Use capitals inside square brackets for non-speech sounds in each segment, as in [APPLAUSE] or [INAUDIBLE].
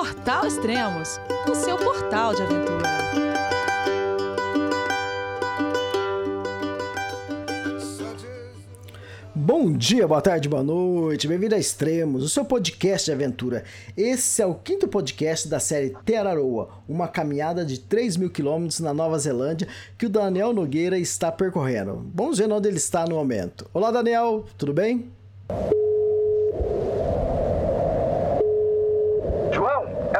Portal Extremos, o seu portal de aventura. Bom dia, boa tarde, boa noite, bem-vindo a Extremos, o seu podcast de aventura. Esse é o quinto podcast da série Teraroa, uma caminhada de 3 mil quilômetros na Nova Zelândia que o Daniel Nogueira está percorrendo. Vamos ver onde ele está no momento. Olá, Daniel, tudo bem? João, é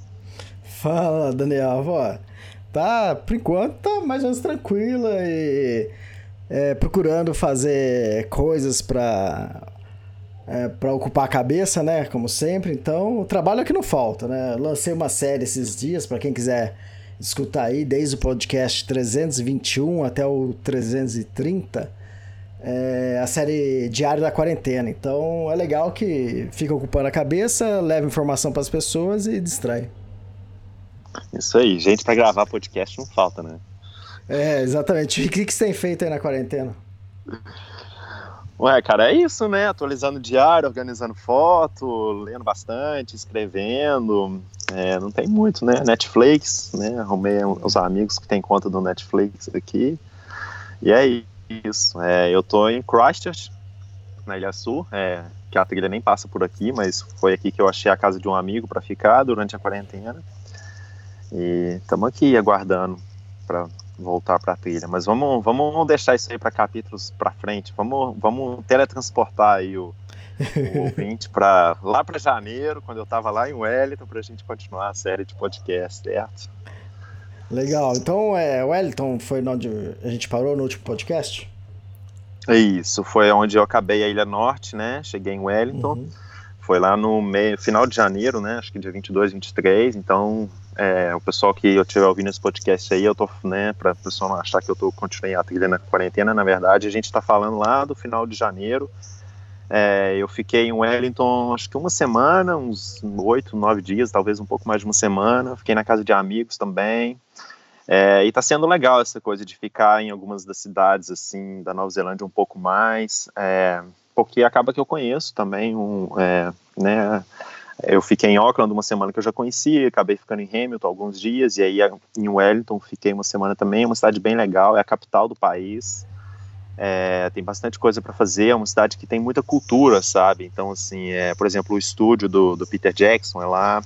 Fala, Daniel. Tá, por enquanto, tá mais ou menos tranquila e é, procurando fazer coisas para é, para ocupar a cabeça, né? Como sempre. Então, o trabalho é que não falta, né? Lancei uma série esses dias, para quem quiser escutar aí, desde o podcast 321 até o 330 é a série Diário da Quarentena. Então é legal que fica ocupando a cabeça, leva informação para as pessoas e distrai. Isso aí, gente para gravar podcast não falta, né? É, exatamente. O que, que você tem feito aí na quarentena? Ué, cara, é isso, né? Atualizando o diário, organizando foto, lendo bastante, escrevendo. É, não tem muito, né? Netflix, né? Arrumei uns amigos que têm conta do Netflix aqui. E é isso isso, é, eu tô em Christchurch, na Ilha Sul, é, que a trilha nem passa por aqui, mas foi aqui que eu achei a casa de um amigo para ficar durante a quarentena. E estamos aqui aguardando para voltar para a trilha. Mas vamos, vamos deixar isso aí para capítulos para frente. Vamos, vamos teletransportar aí o, o [LAUGHS] ouvinte para lá para janeiro, quando eu estava lá em Wellington, para a gente continuar a série de podcast, certo? Legal. Então, é, Wellington foi onde a gente parou no último podcast? Isso, foi onde eu acabei a Ilha Norte, né? Cheguei em Wellington. Uhum. Foi lá no meio, final de janeiro, né? Acho que dia 22, 23. Então, é, o pessoal que eu estiver ouvindo esse podcast aí, eu tô, né, para o pessoal não achar que eu tô continuei a trilha na quarentena, na verdade, a gente está falando lá do final de janeiro. É, eu fiquei em Wellington, acho que uma semana, uns oito, nove dias, talvez um pouco mais de uma semana. Fiquei na casa de amigos também. É, e tá sendo legal essa coisa de ficar em algumas das cidades, assim, da Nova Zelândia um pouco mais, é, porque acaba que eu conheço também, um, é, né, eu fiquei em Auckland uma semana que eu já conhecia, acabei ficando em Hamilton alguns dias, e aí em Wellington fiquei uma semana também, é uma cidade bem legal, é a capital do país, é, tem bastante coisa para fazer, é uma cidade que tem muita cultura, sabe, então assim, é, por exemplo, o estúdio do, do Peter Jackson é lá,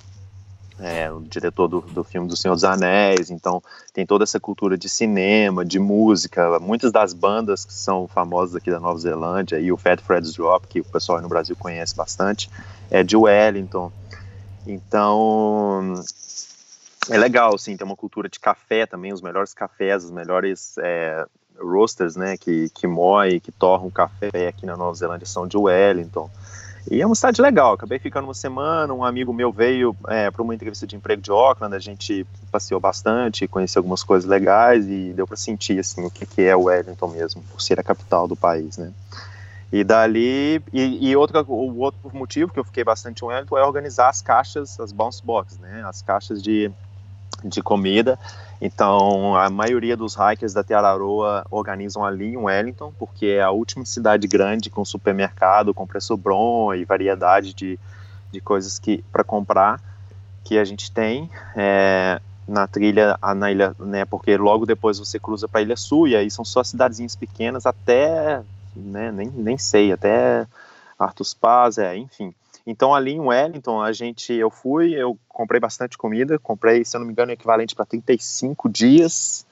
é, o diretor do, do filme do Senhor dos Anéis, então tem toda essa cultura de cinema, de música, muitas das bandas que são famosas aqui da Nova Zelândia, e o Fat Fred's Drop, que o pessoal no Brasil conhece bastante, é de Wellington, então é legal, assim, tem uma cultura de café também, os melhores cafés, os melhores é, roasters, né, que, que moem, que torram café aqui na Nova Zelândia são de Wellington, e é uma cidade legal, acabei ficando uma semana, um amigo meu veio é, para uma entrevista de emprego de Auckland, a gente passeou bastante, conheceu algumas coisas legais e deu para sentir assim, o que, que é o Wellington mesmo, por ser a capital do país, né. E dali, e, e outro, o outro motivo que eu fiquei bastante em Wellington é organizar as caixas, as bounce boxes, né, as caixas de, de comida, então, a maioria dos hikers da Tiararoa organizam ali em Wellington, porque é a última cidade grande com supermercado, com preço bom e variedade de, de coisas que para comprar que a gente tem é, na trilha, na ilha, né, porque logo depois você cruza para a Ilha Sul, e aí são só cidadezinhas pequenas até, né, nem, nem sei, até Artus Paz, é, enfim. Então ali em Wellington a gente, eu fui, eu comprei bastante comida, comprei, se eu não me engano, equivalente para 35 dias.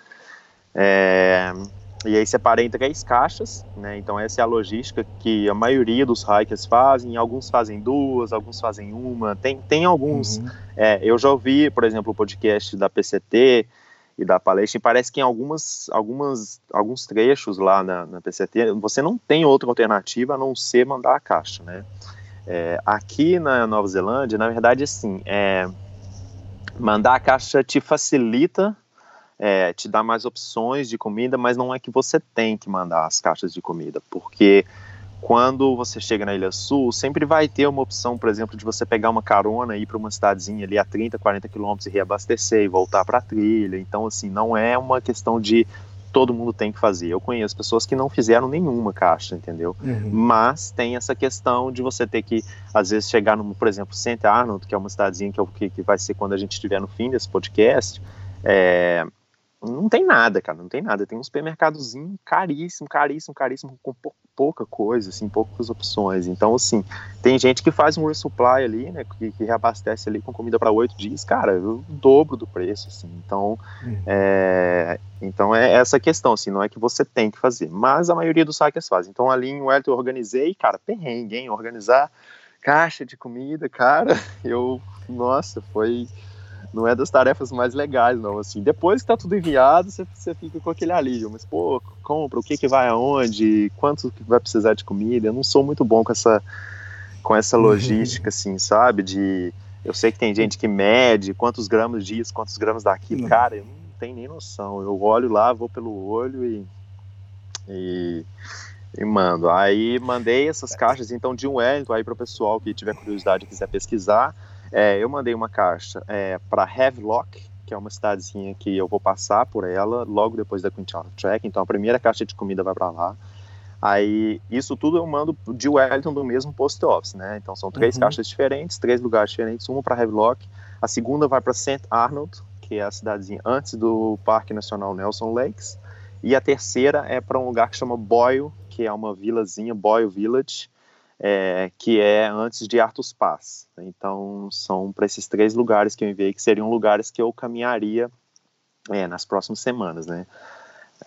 É, e aí separei em três caixas, né? Então essa é a logística que a maioria dos hikers fazem. Alguns fazem duas, alguns fazem uma. Tem, tem alguns. Uhum. É, eu já ouvi, por exemplo, o podcast da PCT e da palestra. E parece que em algumas, algumas, alguns trechos lá na, na PCT, você não tem outra alternativa a não ser mandar a caixa, né? É, aqui na Nova Zelândia, na verdade, assim, é, mandar a caixa te facilita, é, te dá mais opções de comida, mas não é que você tem que mandar as caixas de comida, porque quando você chega na Ilha Sul, sempre vai ter uma opção, por exemplo, de você pegar uma carona e ir para uma cidadezinha ali a 30, 40 quilômetros e reabastecer e voltar para a trilha. Então, assim, não é uma questão de todo mundo tem que fazer. Eu conheço pessoas que não fizeram nenhuma caixa, entendeu? Uhum. Mas tem essa questão de você ter que, às vezes, chegar no, por exemplo, St. Arnold, que é uma cidadezinha que, é o que, que vai ser quando a gente estiver no fim desse podcast. É, não tem nada, cara, não tem nada. Tem um supermercadozinho caríssimo, caríssimo, caríssimo, com pouca coisa, assim, poucas opções. Então, assim, tem gente que faz um resupply ali, né, que, que reabastece ali com comida para oito dias, cara, o dobro do preço, assim. Então, uhum. é, então é essa questão, assim, não é que você tem que fazer, mas a maioria dos saques fazem. Então, ali em Wellington eu organizei, cara, perrengue, hein, organizar caixa de comida, cara, [LAUGHS] eu, nossa, foi não é das tarefas mais legais, não. Assim, depois que tá tudo enviado, você, você fica com aquele alívio. Mas, pô, compra, o que que vai aonde, quanto que vai precisar de comida. Eu não sou muito bom com essa, com essa uhum. logística, assim, sabe? De, eu sei que tem gente que mede quantos gramas disso, quantos gramas daquilo. Cara, eu não tenho nem noção. Eu olho lá, vou pelo olho e, e, e mando. Aí mandei essas caixas, então, de um Wellington aí para o pessoal que tiver curiosidade e quiser pesquisar. É, eu mandei uma caixa é, para Havelock, que é uma cidadezinha que eu vou passar por ela logo depois da Queen Charlotte Track. Então a primeira caixa de comida vai para lá. Aí isso tudo eu mando de Wellington do mesmo post office, né? Então são três uhum. caixas diferentes, três lugares diferentes, uma para Havelock, a segunda vai para St. Arnold, que é a cidadezinha antes do Parque Nacional Nelson Lakes, e a terceira é para um lugar que chama Boyle, que é uma vilazinha, Boyle Village, é, que é antes de Artus Pass. Então, são para esses três lugares que eu enviei, que seriam lugares que eu caminharia é, nas próximas semanas, né?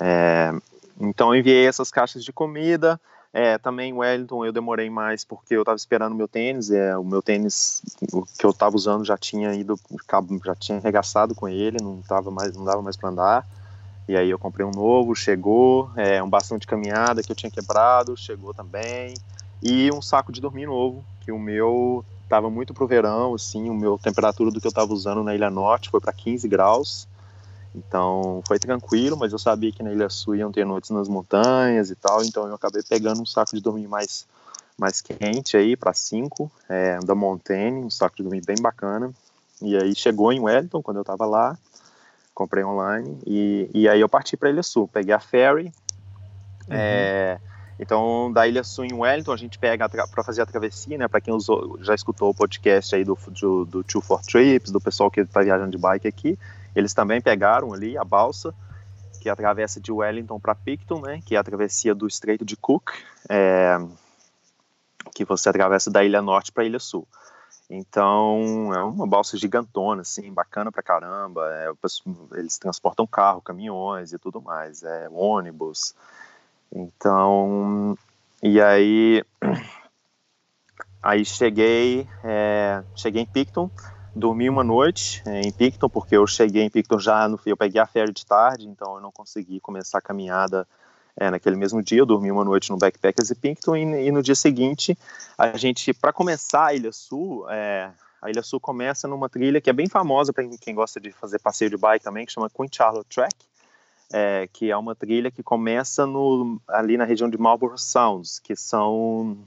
É, então, eu enviei essas caixas de comida. É, também Wellington eu demorei mais porque eu estava esperando o meu tênis. É, o meu tênis que eu estava usando já tinha ido, já tinha arregaçado com ele, não tava mais, não dava mais para andar. E aí eu comprei um novo, chegou, é, um bastão de caminhada que eu tinha quebrado, chegou também e um saco de dormir novo, que o meu estava muito pro verão, assim, o meu temperatura do que eu estava usando na Ilha Norte foi para 15 graus. Então foi tranquilo, mas eu sabia que na Ilha Sul iam ter noites nas montanhas e tal, então eu acabei pegando um saco de dormir mais mais quente aí para 5, é, da Montaigne, um saco de dormir bem bacana. E aí chegou em Wellington quando eu estava lá, comprei online e, e aí eu parti para Ilha Sul, peguei a ferry. Uhum. É, então, da Ilha Sul em Wellington, a gente pega para fazer a travessia, né? Para quem usou, já escutou o podcast aí do, do, do Two for Trips, do pessoal que está viajando de bike aqui, eles também pegaram ali a balsa, que atravessa de Wellington para Picton, né? Que é a travessia do Estreito de Cook, é, que você atravessa da Ilha Norte para a Ilha Sul. Então, é uma balsa gigantona, assim, bacana pra caramba. É, eles transportam carro, caminhões e tudo mais, é, ônibus. Então, e aí, aí cheguei, é, cheguei em Picton, dormi uma noite é, em Picton, porque eu cheguei em Picton já no eu peguei a férias de tarde, então eu não consegui começar a caminhada é, naquele mesmo dia, eu dormi uma noite no Backpackers e Picton, e, e no dia seguinte, a gente, para começar a Ilha Sul, é, a Ilha Sul começa numa trilha que é bem famosa para quem gosta de fazer passeio de bike também, que chama Queen Charlotte Track, é, que é uma trilha que começa no, ali na região de Marlborough Sounds, que são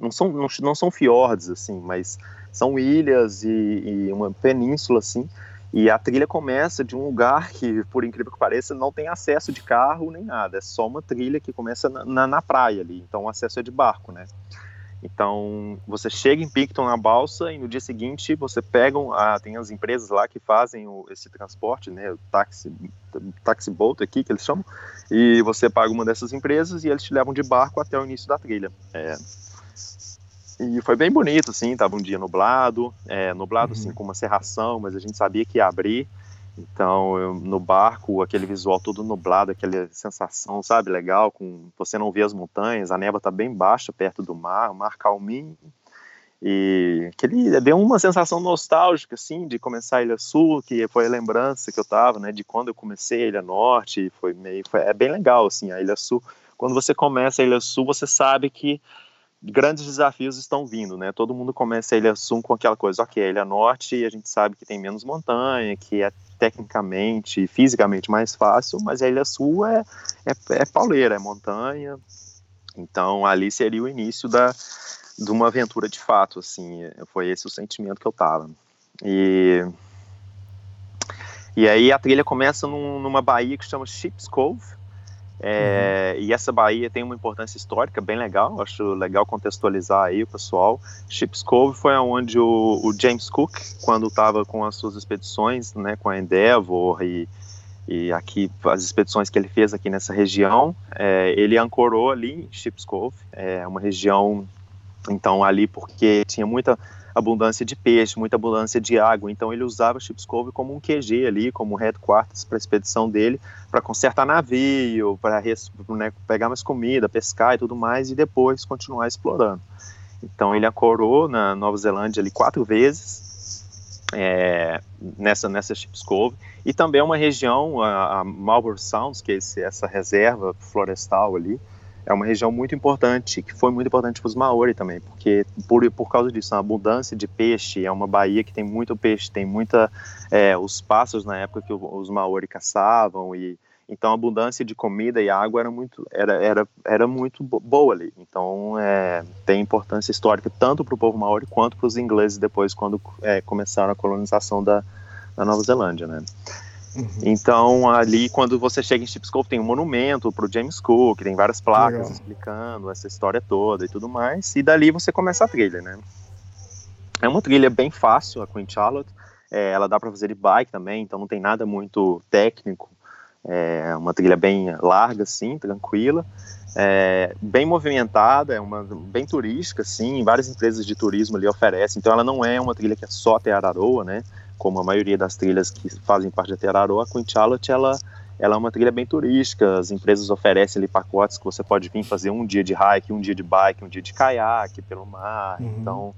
não são não, não são fiordes assim, mas são ilhas e, e, uma península assim. E a trilha começa de um lugar que, por incrível que pareça, não tem acesso de carro nem nada. É só uma trilha que começa na, na, na praia ali. Então o acesso é de barco, né? Então, você chega em Picton na balsa e no dia seguinte você pega, ah, tem as empresas lá que fazem o, esse transporte, né, o táxi, taxi boat aqui que eles chamam, e você paga uma dessas empresas e eles te levam de barco até o início da trilha. É, e foi bem bonito, assim, tava um dia nublado, é, nublado assim, uhum. assim com uma serração, mas a gente sabia que ia abrir, então, eu, no barco, aquele visual todo nublado, aquela sensação, sabe, legal, com você não vê as montanhas, a névoa está bem baixa perto do mar, o mar calminho, E aquele deu uma sensação nostálgica, assim, de começar a Ilha Sul, que foi a lembrança que eu tava, né, de quando eu comecei a Ilha Norte, foi meio, foi, é bem legal, assim, a Ilha Sul. Quando você começa a Ilha Sul, você sabe que grandes desafios estão vindo, né? Todo mundo começa a Ilha Sul com aquela coisa, ok, a Ilha Norte a gente sabe que tem menos montanha, que é tecnicamente e fisicamente mais fácil, mas a Ilha Sul é, é, é pauleira, é montanha, então ali seria o início da, de uma aventura de fato, assim, foi esse o sentimento que eu tava. E, e aí a trilha começa num, numa baía que chama Ships Cove, é, uhum. E essa baía tem uma importância histórica bem legal, acho legal contextualizar aí o pessoal. Ships Cove foi onde o, o James Cook, quando estava com as suas expedições, né, com a Endeavour e, e aqui as expedições que ele fez aqui nessa região, é, ele ancorou ali em Ships Cove, é uma região então ali porque tinha muita abundância de peixe, muita abundância de água, então ele usava Chips Cove como um QG ali, como um headquarters para a expedição dele, para consertar navio, para né, pegar mais comida, pescar e tudo mais, e depois continuar explorando. Então ele acorou na Nova Zelândia ali quatro vezes, é, nessa, nessa Chips Cove, e também é uma região, a, a Marlborough Sounds, que é esse, essa reserva florestal ali, é uma região muito importante, que foi muito importante para os Maori também, porque por, por causa disso, a abundância de peixe, é uma baía que tem muito peixe, tem muita, é, os pássaros na época que os Maori caçavam, e então a abundância de comida e água era muito, era, era, era muito boa ali, então é, tem importância histórica tanto para o povo Maori quanto para os ingleses depois, quando é, começaram a colonização da, da Nova Zelândia, né. Uhum. Então, ali, quando você chega em Chipscope, tem um monumento para o James Cook, tem várias placas Legal. explicando essa história toda e tudo mais. E dali você começa a trilha, né? É uma trilha bem fácil, a Queen Charlotte. É, ela dá para fazer de bike também, então não tem nada muito técnico. É uma trilha bem larga, assim, tranquila. É, bem movimentada, é uma bem turística, assim, várias empresas de turismo ali oferecem. Então ela não é uma trilha que é só até Araroa, né? Como a maioria das trilhas que fazem parte da Teraró, a Queen Charlotte, ela, ela é uma trilha bem turística, as empresas oferecem ali pacotes que você pode vir fazer um dia de hike, um dia de bike, um dia de caiaque pelo mar, uhum. então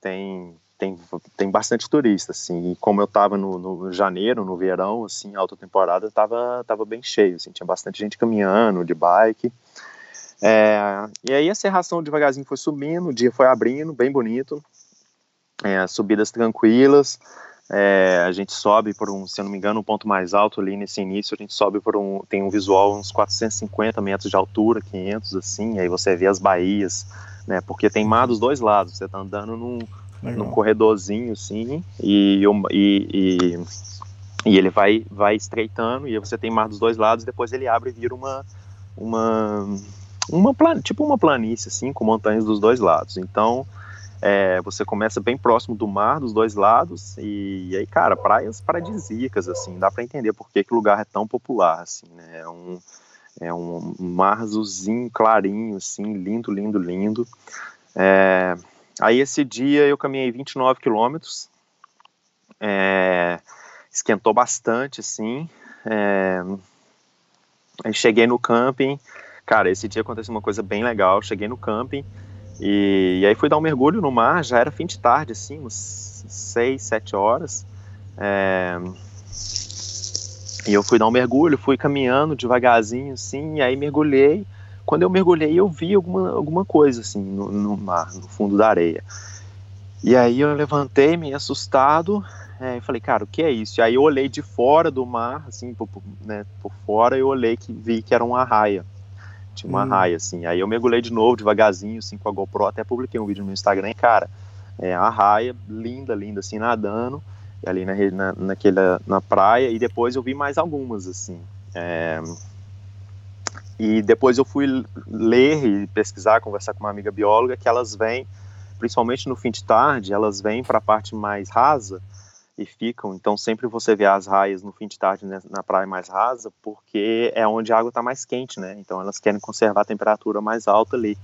tem, tem, tem bastante turista, assim, e como eu estava no, no, janeiro, no verão, assim, alta temporada, estava tava bem cheio, assim, tinha bastante gente caminhando, de bike, é, e aí a serração devagarzinho foi subindo, o dia foi abrindo, bem bonito, é, subidas tranquilas, é, a gente sobe por um, se eu não me engano, um ponto mais alto ali nesse início, a gente sobe por um, tem um visual uns 450 metros de altura, 500 assim, aí você vê as baías, né, porque tem mar dos dois lados, você tá andando num, num corredorzinho assim, e, e, e, e, ele vai, vai estreitando, e você tem mar dos dois lados, depois ele abre e vira uma, uma, uma tipo uma planície assim, com montanhas dos dois lados, então é, você começa bem próximo do mar, dos dois lados, e, e aí, cara, praias paradisíacas, assim, dá para entender por que, o lugar é tão popular, assim, né? É um, é um mar azulzinho, clarinho, assim, lindo, lindo, lindo. É, aí esse dia eu caminhei 29 quilômetros, é, esquentou bastante, assim, é, cheguei no camping, cara, esse dia aconteceu uma coisa bem legal, cheguei no camping, e, e, aí fui dar um mergulho no mar, já era fim de tarde, assim, uns 6, 7 horas. É, e eu fui dar um mergulho, fui caminhando devagarzinho, assim, e aí mergulhei. Quando eu mergulhei, eu vi alguma, alguma coisa, assim, no, no mar, no fundo da areia. E aí eu levantei, meio assustado, é, e falei, cara, o que é isso? E aí eu olhei de fora do mar, assim, por, né, por fora, eu olhei que vi que era uma raia. Tinha uma hum. raia, assim. Aí eu mergulhei de novo, devagarzinho, assim, com a GoPro. Até publiquei um vídeo no Instagram. E, cara, é a raia, linda, linda, assim, nadando. Ali na, na, naquela, na praia. E depois eu vi mais algumas, assim. É... E depois eu fui ler e pesquisar, conversar com uma amiga bióloga, que elas vêm, principalmente no fim de tarde, elas vêm para a parte mais rasa e ficam. Então sempre você vê as raias no fim de tarde né, na praia mais rasa, porque é onde a água está mais quente, né? Então elas querem conservar a temperatura mais alta ali.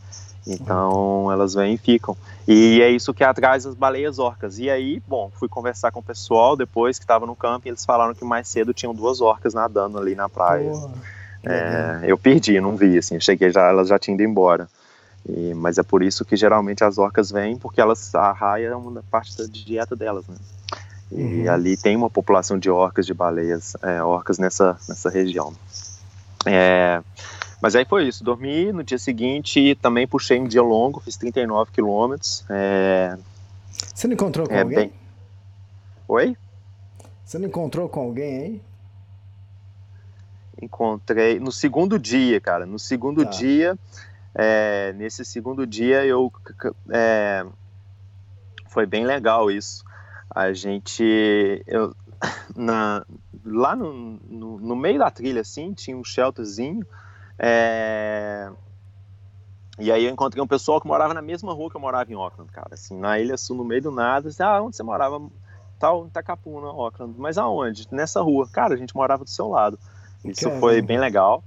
Então elas vêm e ficam. E é isso que atrai as baleias orcas. E aí, bom, fui conversar com o pessoal depois que estava no campo e eles falaram que mais cedo tinham duas orcas nadando ali na praia. É, eu perdi, não vi, assim, cheguei já, elas já tinham ido embora. E, mas é por isso que geralmente as orcas vêm, porque elas a raia é uma parte da dieta delas, né? E uhum. ali tem uma população de orcas, de baleias, é, orcas nessa, nessa região. É, mas aí foi isso, dormi, no dia seguinte também puxei um dia longo, fiz 39 quilômetros. É, Você não encontrou com é, alguém? Bem... Oi? Você não encontrou com alguém aí? Encontrei no segundo dia, cara. No segundo tá. dia, é, nesse segundo dia eu é, foi bem legal isso. A gente eu, [LAUGHS] na, lá no, no, no, meio da trilha assim tinha um shelterzinho é, e aí eu encontrei um pessoal que morava na mesma rua que eu morava em Auckland, cara, assim, na Ilha Sul, no meio do nada, assim, ah, onde você morava? Tal, em Takapuna, Auckland, mas aonde? Nessa rua. Cara, a gente morava do seu lado. Isso foi bem legal.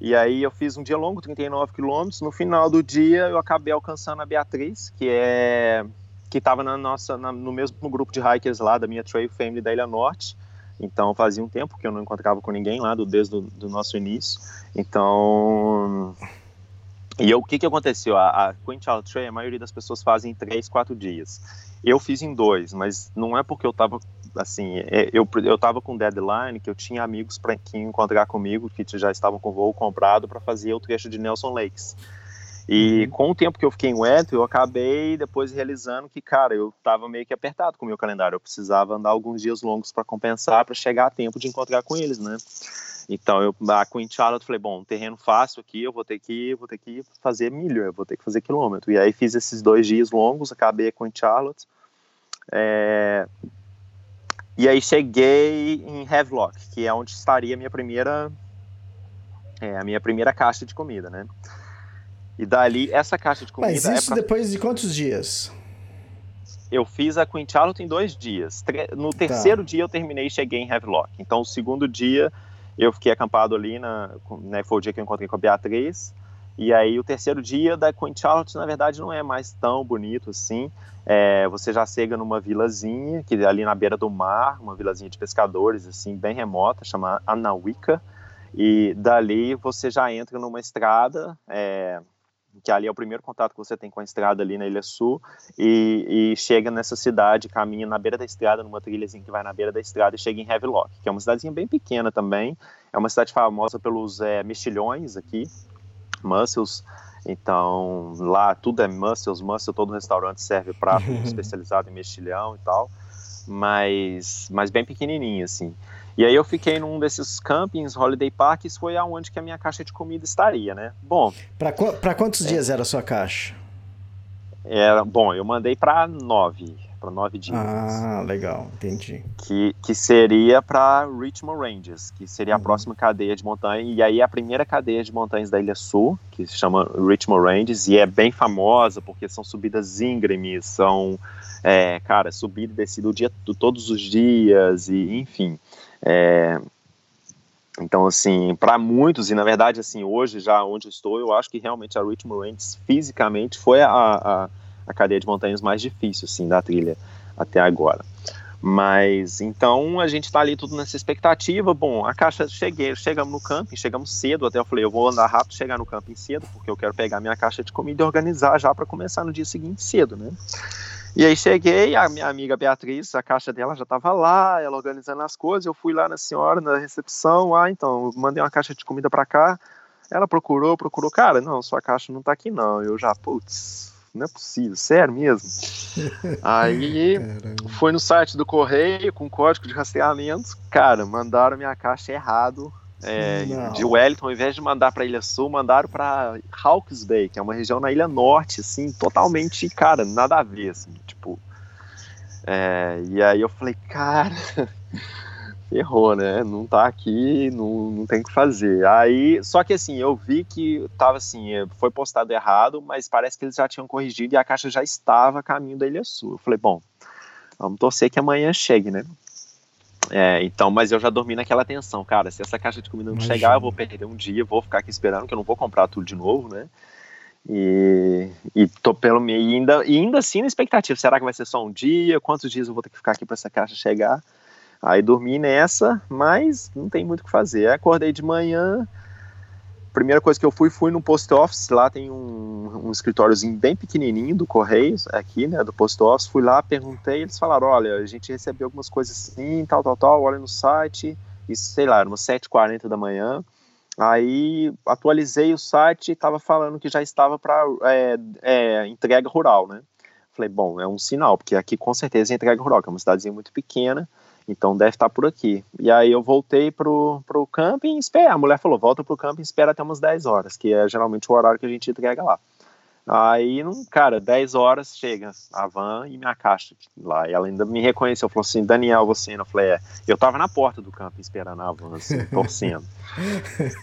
E aí eu fiz um dia longo, 39 quilômetros. No final do dia eu acabei alcançando a Beatriz, que é que estava na nossa na, no mesmo grupo de hikers lá da minha Trail Family da Ilha Norte. Então fazia um tempo que eu não encontrava com ninguém lá do desde do nosso início. Então e o que que aconteceu? A, a Charlotte Trail, a maioria das pessoas fazem em três, quatro dias. Eu fiz em dois, mas não é porque eu estava assim, é, eu, eu tava com deadline, que eu tinha amigos para que encontrar comigo, que já estavam com voo comprado para fazer o trecho de Nelson Lakes. E uhum. com o tempo que eu fiquei em Wellington, eu acabei depois realizando que, cara, eu tava meio que apertado com o meu calendário. Eu precisava andar alguns dias longos para compensar, para chegar a tempo de encontrar com eles, né? Então, eu, a Queen Charlotte, falei, bom, um terreno fácil aqui, eu vou ter que, vou ter que fazer milha, eu vou ter que fazer quilômetro. E aí fiz esses dois dias longos, acabei a Queen Charlotte. É, e aí cheguei em Havelock, que é onde estaria a minha primeira é, a minha primeira caixa de comida, né? E dali essa caixa de comida Mas é isso é pra... depois de quantos dias? Eu fiz a Queen Charlotte em dois dias. No tá. terceiro tá. dia eu terminei e cheguei em Havelock. Então o segundo dia eu fiquei acampado ali na, né, foi o dia que eu encontrei com a Beatriz. E aí o terceiro dia da Queen Charlotte, na verdade, não é mais tão bonito assim. É, você já chega numa vilazinha, que é ali na beira do mar, uma vilazinha de pescadores, assim, bem remota, chama Anawika. E dali você já entra numa estrada, é, que ali é o primeiro contato que você tem com a estrada ali na Ilha Sul, e, e, chega nessa cidade, caminha na beira da estrada, numa trilhazinha que vai na beira da estrada e chega em Havelock, que é uma cidadezinha bem pequena também, é uma cidade famosa pelos é, mexilhões aqui, Muscles. Então, lá tudo é Muscles, Muscle, todo restaurante serve prato [LAUGHS] especializado em mexilhão e tal, mas, mas bem pequenininho, assim. E aí eu fiquei num desses campings, holiday parks, foi aonde que a minha caixa de comida estaria, né? Bom... Para qu quantos é, dias era a sua caixa? Era, bom, eu mandei para nove para nove dias. Ah, legal, entendi. Que, que seria para Richmond Ranges, que seria a uhum. próxima cadeia de montanha. E aí a primeira cadeia de montanhas da Ilha Sul, que se chama Richmond Ranges, e é bem famosa porque são subidas íngremes, são, é, cara, subida e descida o dia, todos os dias, e enfim. É, então, assim, para muitos, e na verdade, assim, hoje, já onde estou, eu acho que realmente a Richmond Ranges, fisicamente, foi a, a a cadeia de montanhas mais difícil, assim, da trilha até agora. Mas então a gente tá ali tudo nessa expectativa. Bom, a caixa cheguei, chegamos no camping, chegamos cedo. Até eu falei, eu vou andar rápido, chegar no camping cedo, porque eu quero pegar minha caixa de comida e organizar já para começar no dia seguinte cedo, né? E aí cheguei, a minha amiga Beatriz, a caixa dela já estava lá, ela organizando as coisas. Eu fui lá na senhora, na recepção, ah, então, mandei uma caixa de comida para cá. Ela procurou, procurou, cara, não, sua caixa não tá aqui não. Eu já, putz, não é possível, sério mesmo. [LAUGHS] Aí Caramba. foi no site do correio com código de rastreamento, cara, mandaram minha caixa errado. É, de Wellington, ao invés de mandar para Ilha Sul, mandaram para Hawke's Bay, que é uma região na Ilha Norte, assim, totalmente, cara, nada a ver, assim, tipo. É, e aí eu falei, cara, [LAUGHS] ferrou, né? Não tá aqui, não, não tem o que fazer. Aí, só que assim, eu vi que tava assim, é, foi postado errado, mas parece que eles já tinham corrigido e a caixa já estava a caminho da Ilha Sul. Eu falei, bom, vamos torcer que amanhã chegue, né? É, então, mas eu já dormi naquela tensão, cara. Se essa caixa de comida não Imagina. chegar, eu vou perder um dia, vou ficar aqui esperando, que eu não vou comprar tudo de novo, né? E, e tô pelo meio, e ainda, e ainda assim na expectativa, será que vai ser só um dia? Quantos dias eu vou ter que ficar aqui para essa caixa chegar? Aí dormi nessa, mas não tem muito o que fazer. Acordei de manhã, primeira coisa que eu fui, fui no post office, lá tem um, um escritóriozinho bem pequenininho do Correios, aqui, né, do post office, fui lá, perguntei, eles falaram, olha, a gente recebeu algumas coisas assim, tal, tal, tal, olha no site, isso, sei lá, era umas 7h40 da manhã, aí atualizei o site e estava falando que já estava para é, é, entrega rural, né, falei, bom, é um sinal, porque aqui com certeza é entrega rural, que é uma cidadezinha muito pequena, então deve estar por aqui. E aí eu voltei pro, pro camping e esperei. A mulher falou: volta pro camping espera até umas 10 horas, que é geralmente o horário que a gente entrega lá. Aí, cara, 10 horas chega a van e minha caixa lá. E ela ainda me reconheceu, falou assim: Daniel, você. Eu falei: é. Eu tava na porta do camping esperando a van, assim, [LAUGHS] torcendo.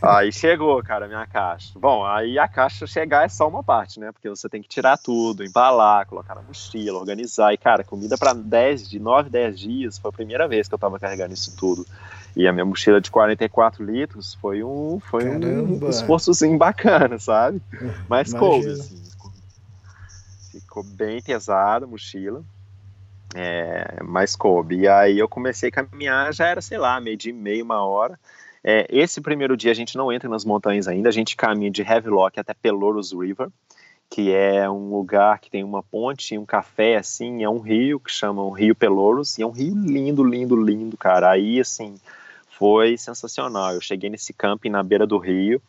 aí chegou, cara, minha caixa. Bom, aí a caixa chegar é só uma parte, né? Porque você tem que tirar tudo, embalar, colocar na mochila, organizar. E, cara, comida para 10, de 9, 10 dias. Foi a primeira vez que eu tava carregando isso tudo. E a minha mochila de 44 litros foi um, foi um esforçozinho bacana, sabe? [LAUGHS] Mas coube, assim ficou bem pesada a mochila, é, mas coube. E aí eu comecei a caminhar, já era, sei lá, meio dia e meio, uma hora. É, esse primeiro dia a gente não entra nas montanhas ainda, a gente caminha de Havelock até Pelorus River, que é um lugar que tem uma ponte e um café, assim, é um rio que chama o Rio Pelorus, e é um rio lindo, lindo, lindo, cara. Aí, assim, foi sensacional. Eu cheguei nesse camping na beira do rio,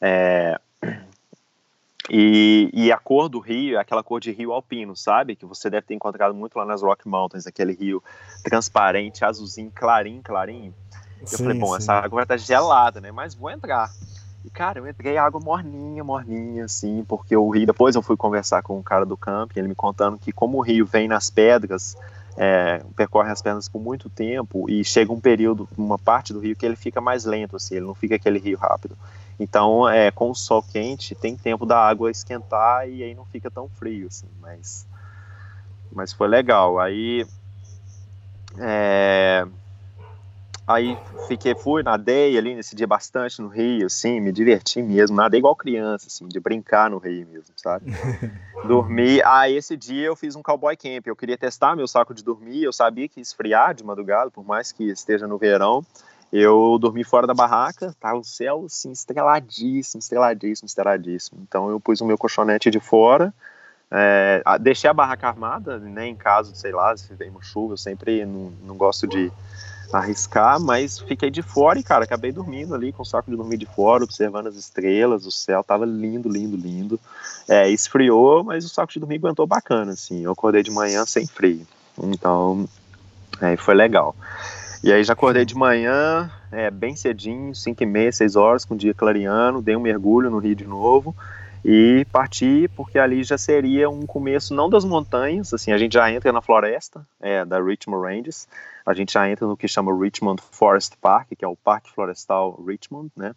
é, e, e, a cor do rio é aquela cor de rio alpino, sabe? Que você deve ter encontrado muito lá nas Rock Mountains, aquele rio transparente, azulzinho, clarinho, clarinho. Sim, eu falei, bom, sim. essa água vai estar gelada, né? Mas vou entrar. E, cara, eu entrei água morninha, morninha, assim, porque o rio. Depois eu fui conversar com o cara do camping, ele me contando que, como o rio vem nas pedras, é, percorre as pedras por muito tempo, e chega um período, uma parte do rio que ele fica mais lento, assim, ele não fica aquele rio rápido. Então, é, com o sol quente, tem tempo da água esquentar e aí não fica tão frio, assim, mas, mas foi legal. Aí, é, aí fiquei, fui, nadei ali nesse dia bastante no Rio, assim, me diverti mesmo, nadei igual criança, assim, de brincar no Rio mesmo, sabe? [LAUGHS] Dormi, aí esse dia eu fiz um cowboy camp, eu queria testar meu saco de dormir, eu sabia que ia esfriar de madrugada, por mais que esteja no verão, eu dormi fora da barraca, tá o céu assim, estreladíssimo, estreladíssimo, estreladíssimo. Então eu pus o meu colchonete de fora, é, deixei a barraca armada, né, em caso, sei lá, se vem chuva, eu sempre não, não gosto de arriscar, mas fiquei de fora e, cara, acabei dormindo ali com o saco de dormir de fora, observando as estrelas, o céu tava lindo, lindo, lindo. É, esfriou, mas o saco de dormir aguentou bacana, assim. Eu acordei de manhã sem frio. Então, é, foi legal. E aí já acordei de manhã, é, bem cedinho, 5 e meia, 6 horas, com o dia clareando, dei um mergulho no rio de novo e parti porque ali já seria um começo não das montanhas, assim, a gente já entra na floresta é, da Richmond Ranges, a gente já entra no que chama Richmond Forest Park, que é o Parque Florestal Richmond, né,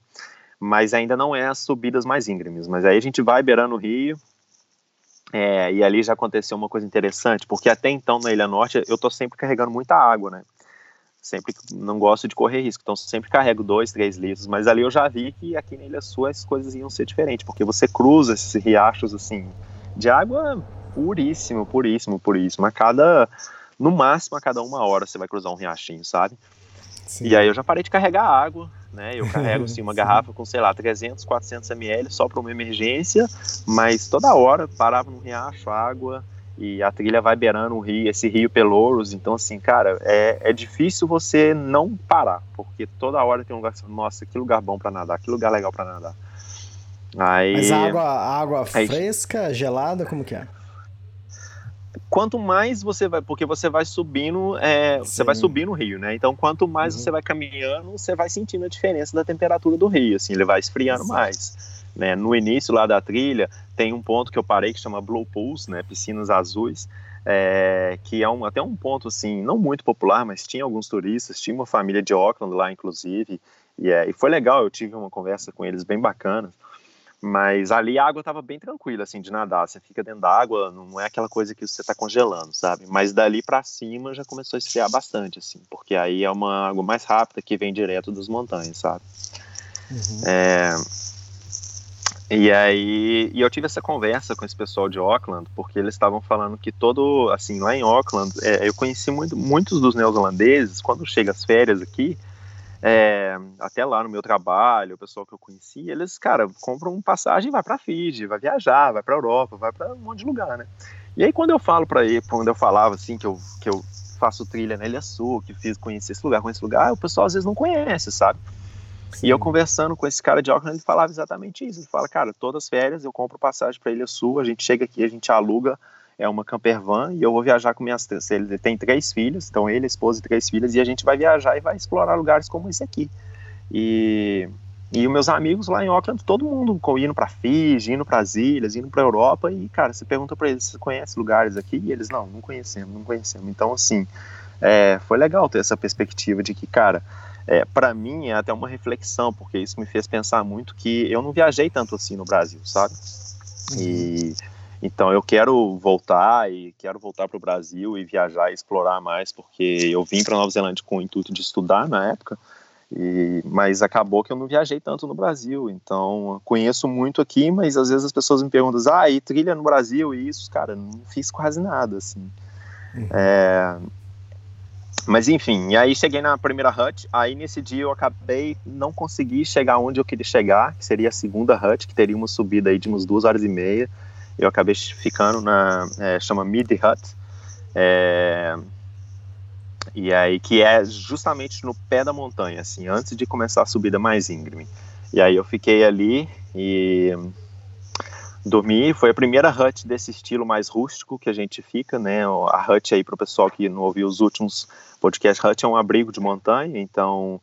mas ainda não é as subidas mais íngremes, mas aí a gente vai beirando o rio, é, e ali já aconteceu uma coisa interessante, porque até então na Ilha Norte eu tô sempre carregando muita água, né, sempre não gosto de correr risco, então sempre carrego dois, três litros, mas ali eu já vi que aqui na Ilha Sul as coisas iam ser diferentes, porque você cruza esses riachos assim de água puríssimo, puríssimo, puríssimo, a cada no máximo a cada uma hora você vai cruzar um riachinho, sabe? Sim. E aí eu já parei de carregar água, né? Eu carrego assim uma [LAUGHS] garrafa com, sei lá, 300, 400 ml só para uma emergência, mas toda hora parava no riacho, água, e a trilha vai beirando o rio, esse rio Pelouros, então assim, cara, é, é difícil você não parar, porque toda hora tem um lugar, nossa, que lugar bom para nadar, que lugar legal para nadar. Aí, Mas a água, a água aí, fresca, gelada, como que é? Quanto mais você vai, porque você vai subindo, é, você vai subindo o rio, né? Então, quanto mais uhum. você vai caminhando, você vai sentindo a diferença da temperatura do rio, assim, ele vai esfriando Exato. mais. Né? No início lá da trilha, tem um ponto que eu parei que chama Blue Pools, né? Piscinas azuis, é, que é um, até um ponto, assim, não muito popular, mas tinha alguns turistas, tinha uma família de Auckland lá, inclusive, e, é, e foi legal, eu tive uma conversa com eles bem bacana, mas ali a água estava bem tranquila, assim, de nadar, você fica dentro da água, não é aquela coisa que você está congelando, sabe, mas dali para cima já começou a esfriar bastante, assim, porque aí é uma água mais rápida que vem direto das montanhas, sabe. Uhum. É, e aí, e eu tive essa conversa com esse pessoal de Auckland, porque eles estavam falando que todo, assim, lá em Auckland, é, eu conheci muito, muitos dos neozelandeses, quando chega as férias aqui, é, até lá no meu trabalho, o pessoal que eu conheci, eles, cara, compram passagem vai para Fiji, vai viajar, vai para Europa, vai para um monte de lugar, né? E aí quando eu falo para ele, quando eu falava assim que eu, que eu faço trilha na Ilha Sul, que fiz conhecer esse lugar, conhecer esse lugar, o pessoal às vezes não conhece, sabe? E eu conversando com esse cara de Auckland, ele falava exatamente isso. Ele fala, cara, todas as férias eu compro passagem para Ilha Sul, a gente chega aqui, a gente aluga é uma camper van e eu vou viajar com minhas ele tem três filhos, então ele, a esposa e três filhas e a gente vai viajar e vai explorar lugares como esse aqui. E e os meus amigos lá em Auckland, todo mundo indo para Fiji, indo para as ilhas, indo para Europa e cara, você pergunta para eles, você conhece lugares aqui? E eles não, não conhecemos, não conhecemos. Então assim, é, foi legal ter essa perspectiva de que, cara, é, para mim é até uma reflexão, porque isso me fez pensar muito que eu não viajei tanto assim no Brasil, sabe? E então eu quero voltar e quero voltar para o Brasil e viajar e explorar mais, porque eu vim para Nova Zelândia com o intuito de estudar na época, e, mas acabou que eu não viajei tanto no Brasil. Então conheço muito aqui, mas às vezes as pessoas me perguntam: ah, e trilha no Brasil e isso, cara, não fiz quase nada assim. Uhum. É, mas enfim, e aí cheguei na primeira hut, aí nesse dia eu acabei não consegui chegar onde eu queria chegar, que seria a segunda hut, que teria uma subida aí de umas duas horas e meia. Eu acabei ficando na é, chama Mid Hut. É, e aí que é justamente no pé da montanha assim antes de começar a subida mais íngreme. E aí eu fiquei ali e dormi foi a primeira hut desse estilo mais rústico que a gente fica né a hut aí para o pessoal que não ouviu os últimos podcasts hut é um abrigo de montanha então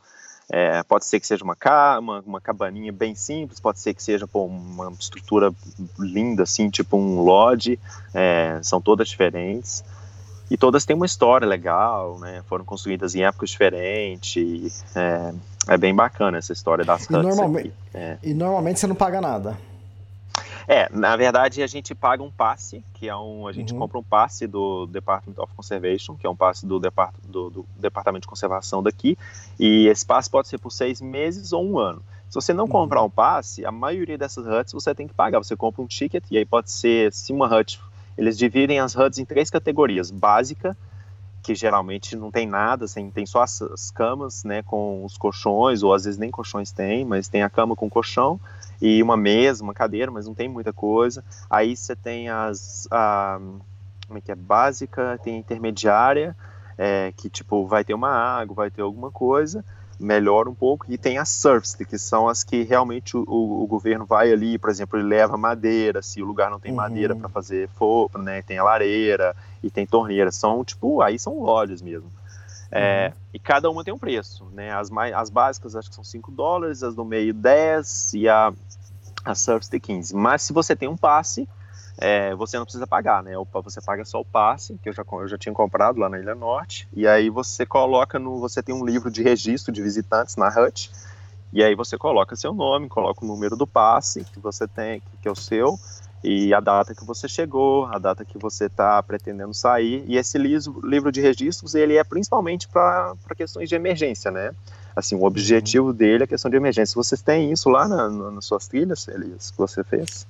é, pode ser que seja uma, uma, uma cabaninha bem simples, pode ser que seja pô, uma estrutura linda, assim, tipo um lodge, é, são todas diferentes. E todas têm uma história legal, né? Foram construídas em épocas diferentes. É, é bem bacana essa história das e normalmente, é. e normalmente você não paga nada. É, na verdade a gente paga um passe, que é um. A gente uhum. compra um passe do Department of Conservation, que é um passe do, Depart, do, do, Departamento de Conservação daqui, e esse passe pode ser por seis meses ou um ano. Se você não uhum. comprar um passe, a maioria dessas huts você tem que pagar. Você compra um ticket, e aí pode ser, se uma hut. Eles dividem as huts em três categorias: básica, que geralmente não tem nada, assim, tem só as, as, camas, né, com os colchões, ou às vezes nem colchões tem, mas tem a cama com colchão e uma mesa, uma cadeira, mas não tem muita coisa. Aí você tem as, a, como é que é, básica, tem intermediária, é, que tipo, vai ter uma água, vai ter alguma coisa, melhora um pouco, e tem as surfs, que são as que realmente o, o, governo vai ali, por exemplo, ele leva madeira, se o lugar não tem uhum. madeira para fazer fogo, né, tem a lareira e tem torneira, são tipo, aí são lojas mesmo. É, uhum. E cada uma tem um preço, né? As, mais, as básicas acho que são 5 dólares, as do meio 10 e a, a Surface tem 15. Mas se você tem um passe, é, você não precisa pagar, né? Você paga só o passe, que eu já, eu já tinha comprado lá na Ilha Norte, e aí você coloca no. Você tem um livro de registro de visitantes na HUT, e aí você coloca seu nome, coloca o número do passe que você tem, que é o seu, e a data que você chegou, a data que você está pretendendo sair. E esse livro, livro de registros, ele é principalmente para questões de emergência, né? Assim, o objetivo dele é a questão de emergência. Vocês têm isso lá na, na, nas suas trilhas, Elias, que você fez?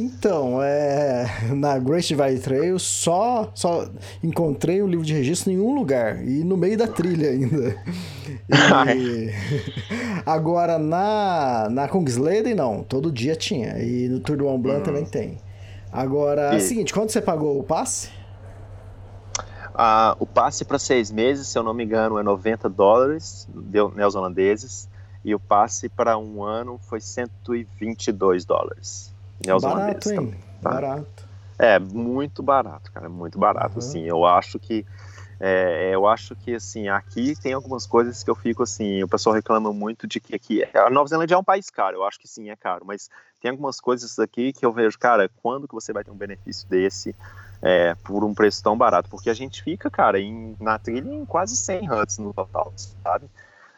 Então, é, [LAUGHS] na Great Divide Trail só, só encontrei o livro de registro em um lugar e no meio da trilha ainda. [LAUGHS] E, [LAUGHS] agora na, na Kungsleden não, todo dia tinha e no Tour do Mont Blanc hum. também tem. Agora, e... é o seguinte, quanto você pagou o passe? Ah, o passe para seis meses, se eu não me engano, é 90 dólares neozelandeses e o passe para um ano foi 122 dólares barato, hein? Tá? Barato. É, muito barato, cara, muito barato, uhum. assim, eu acho que é, eu acho que, assim, aqui tem algumas coisas que eu fico, assim, o pessoal reclama muito de que aqui, a Nova Zelândia é um país caro, eu acho que sim, é caro, mas tem algumas coisas aqui que eu vejo, cara, quando que você vai ter um benefício desse é, por um preço tão barato? Porque a gente fica, cara, em, na trilha em quase 100 huts no total, sabe?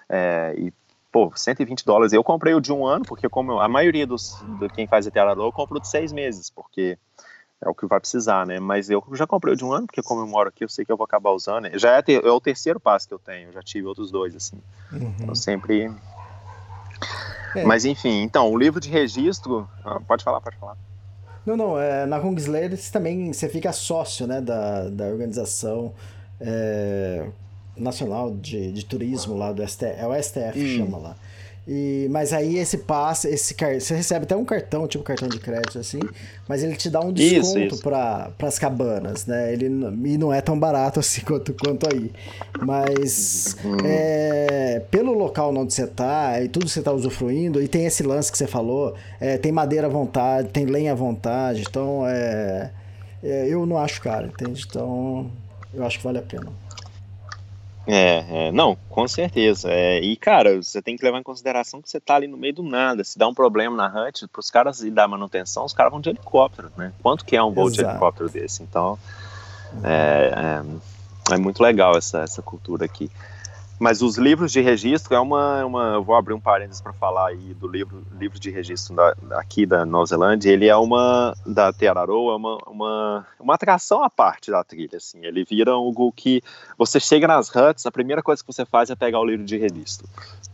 É, e pô, 120 dólares. Eu comprei o de um ano, porque como a maioria dos, de quem faz ETLador, eu compro de seis meses, porque é o que vai precisar, né? Mas eu já comprei o de um ano, porque como eu moro aqui, eu sei que eu vou acabar usando. Já é, ter, é o terceiro passo que eu tenho, eu já tive outros dois, assim. Uhum. Eu sempre... É. Mas enfim, então, o livro de registro... Ah, pode falar, pode falar. Não, não, é, na Kungsleder também você fica sócio, né, da, da organização. É, Nacional de, de Turismo lá do STF, é o STF que Hum. chama lá. E, mas aí esse passe, esse você recebe até um cartão, tipo cartão de crédito assim, mas ele te dá um desconto para as cabanas, né? Ele e não é tão barato [LAUGHS] assim quanto, quanto aí. Mas Uhum. é, pelo local onde você tá e tudo que você tá usufruindo, e tem esse lance que você falou, é, tem madeira à vontade, tem lenha à vontade, então é, é, eu não acho caro, entende? Então eu acho que vale a pena. É, é, não, com certeza. É, e, cara, você tem que levar em consideração que você tá ali no meio do nada. Se dá um problema na Hut, pros caras ir dar manutenção, os caras vão de helicóptero, né? Quanto que é um voo de helicóptero desse? Então, é, é, é muito legal essa, essa cultura aqui. Mas os livros de registro é uma, uma eu vou abrir um parênteses para falar aí do livro, livro de registro da, aqui da Nova Zelândia. Ele é uma da Te Araroa, é uma, uma, uma atração à parte da trilha. Assim. Ele vira algo que você chega nas huts, a primeira coisa que você faz é pegar o livro de registro.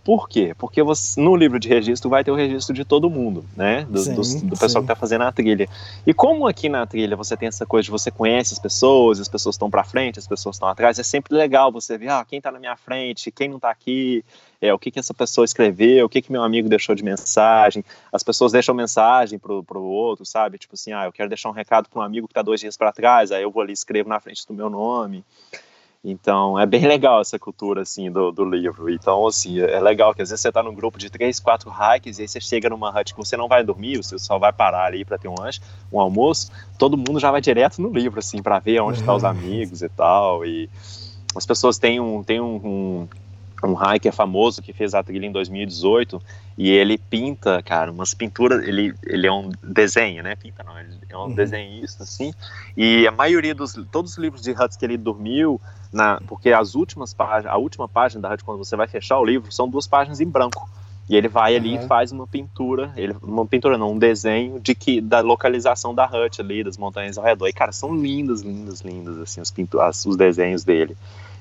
Por quê? Porque você, no livro de registro vai ter o registro de todo mundo, né? Do, Sim, dos- do pessoal sim. que está fazendo a trilha. E como aqui na trilha você tem essa coisa de você conhece as pessoas, as pessoas estão para frente, as pessoas estão atrás, é sempre legal você ver ah, quem está na minha frente, quem não está aqui, é, o que, que essa pessoa escreveu, o que, que meu amigo deixou de mensagem. As pessoas deixam mensagem pro, pro outro, sabe? Tipo assim, ah, eu quero deixar um recado para um amigo que está dois dias para trás, aí eu vou ali e escrevo na frente do meu nome. Então, é bem legal essa cultura, assim, do, do livro. Então, assim, é legal que às vezes você tá num grupo de três, quatro hikes e aí você chega numa hut que você não vai dormir, você só vai parar ali para ter um lanche, um almoço, todo mundo já vai direto no livro, assim, para ver onde estão os amigos e tal. E as pessoas têm um, têm um, um, um hiker famoso que fez a trilha em 2018 e ele pinta, cara, umas pinturas, ele, ele é um desenho, né? Pinta não, ele é um Uhum. desenhista, assim, e a maioria dos, todos os livros de huts que ele dormiu, na, porque as últimas páginas, a última página da hut, quando você vai fechar o livro, são duas páginas em branco. E ele vai ali Uhum. e faz uma pintura, ele, uma pintura não, um desenho de que da localização da hut ali, das montanhas ao redor. E cara, são lindas, lindas, lindas assim as- os desenhos dele.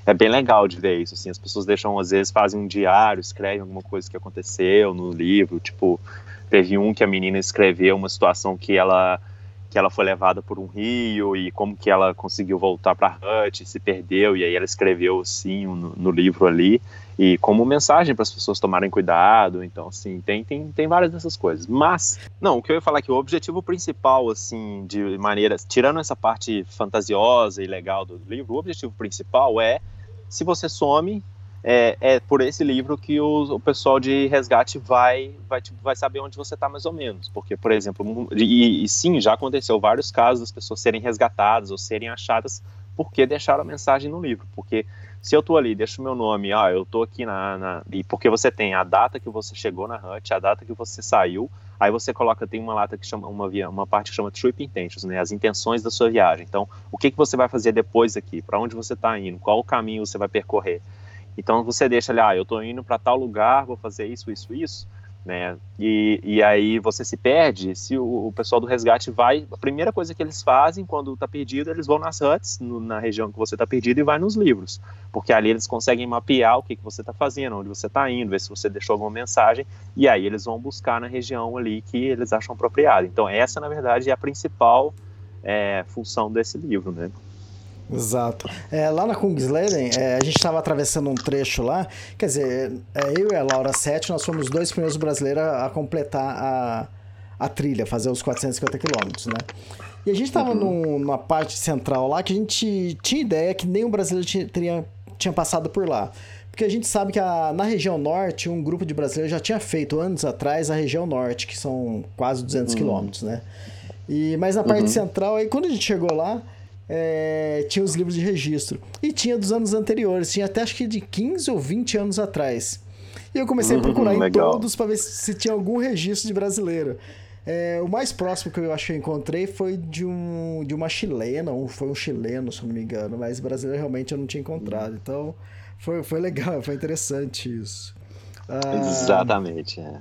É bem legal de ver isso, assim, as pessoas deixam às vezes fazem um diário, escrevem alguma coisa que aconteceu no livro, tipo, teve um que a menina escreveu uma situação que ela que ela foi levada por um rio e como que ela conseguiu voltar para Hut, se perdeu e aí ela escreveu assim no, no livro ali e como mensagem para as pessoas tomarem cuidado. Então assim tem, tem tem várias dessas coisas. Mas não, o que eu ia falar é que o objetivo principal assim de maneira tirando essa parte fantasiosa e legal do livro, o objetivo principal é se você some é, é por esse livro que o, o pessoal de resgate vai, vai, tipo, vai saber onde você está mais ou menos. Porque, por exemplo, e, e sim, já aconteceu vários casos das pessoas serem resgatadas ou serem achadas porque deixaram a mensagem no livro. Porque se eu tô ali, deixo meu nome, ah, eu tô aqui na, na- E porque você tem a data que você chegou na hut, a data que você saiu, aí você coloca, tem uma lata que chama, uma, uma parte que chama Trip Intentions, né? As intenções da sua viagem. Então, o que, que você vai fazer depois aqui? Para onde você está indo? Qual o caminho você vai percorrer? Então você deixa ali, ah, eu tô indo para tal lugar, vou fazer isso, isso, isso, né? E, e aí você se perde, se o, o pessoal do resgate vai, a primeira coisa que eles fazem quando tá perdido, eles vão nas huts, no- na região que você tá perdido e vai nos livros, porque ali eles conseguem mapear o que, que você tá fazendo, onde você tá indo, ver se você deixou alguma mensagem, e aí eles vão buscar na região ali que eles acham apropriado. Então essa, na verdade, é a principal é, função desse livro, né? Exato. É, lá na Kungsleden, é, a gente estava atravessando um trecho lá. Quer dizer, é, eu e a Laura Sete, nós fomos os dois primeiros brasileiros a, completar a, a trilha, fazer os 450 quilômetros, né? E a gente estava numa parte central lá que a gente tinha ideia que nenhum brasileiro tinha, teria, tinha passado por lá. Porque a gente sabe que a- na região norte, um grupo de brasileiros já tinha feito anos atrás a região norte, que são quase 200 quilômetros, né? E, mas na parte central, aí quando a gente chegou lá, é, tinha os livros de registro. E tinha dos anos anteriores, tinha até acho que de 15 ou 20 anos atrás. E eu comecei a procurar em legal. todos para ver se, tinha algum registro de brasileiro. É, o mais próximo que eu acho que eu encontrei foi de, um, de uma chilena, um, foi um chileno, se não me engano, mas brasileiro realmente eu não tinha encontrado. Então foi, foi legal, foi interessante isso. Ah, Exatamente. É.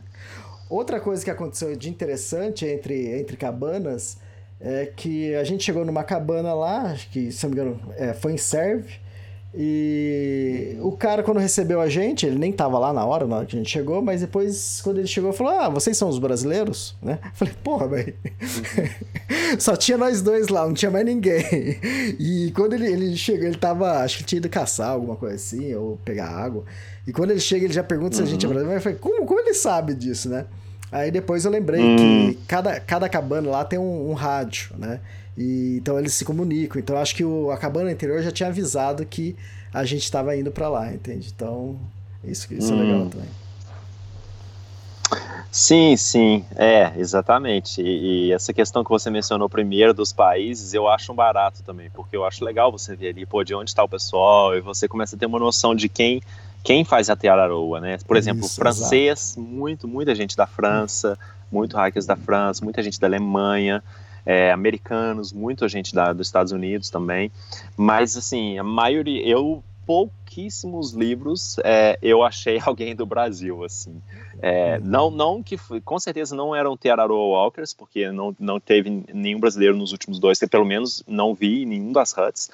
Outra coisa que aconteceu de interessante entre, entre cabanas é que a gente chegou numa cabana lá, acho que, se não me engano, é, foi em Serve, E o cara, quando recebeu a gente, ele nem tava lá na hora, na hora que a gente chegou, mas depois, quando ele chegou, falou: Ah, vocês são os brasileiros? Né? Eu falei: Porra, velho. Uhum. [LAUGHS] Só tinha nós dois lá, não tinha mais ninguém. E quando ele, ele chegou, ele tava, acho que tinha ido caçar alguma coisa assim, ou pegar água. E quando ele chega, ele já pergunta uhum. se a gente é uhum. brasileiro. Eu falei: Como, como ele sabe disso, né? Aí depois eu lembrei uhum. que cada, cada cabana lá tem um, um rádio, né? E, então eles se comunicam. Então acho que o, a cabana anterior já tinha avisado que a gente estava indo para lá, entende? Então isso, isso hum. é legal também. Sim, sim, é, exatamente. E, e, essa questão que você mencionou primeiro dos países, eu acho um barato também, porque eu acho legal você ver ali, pô, de onde está o pessoal, e você começa a ter uma noção de quem quem faz a Tiararoa, né? Por exemplo, Isso, francês, exato. muito, muita gente da França, muito hackers da França, muita gente da Alemanha, é, americanos, muita gente da, dos Estados Unidos também. Mas, assim, a maioria, eu pouquíssimos livros é, eu achei [LAUGHS] alguém do Brasil, assim. É, não, não que com certeza não eram Teararoa Walkers, porque não, não teve nenhum brasileiro nos últimos dois, pelo menos não vi nenhum das huts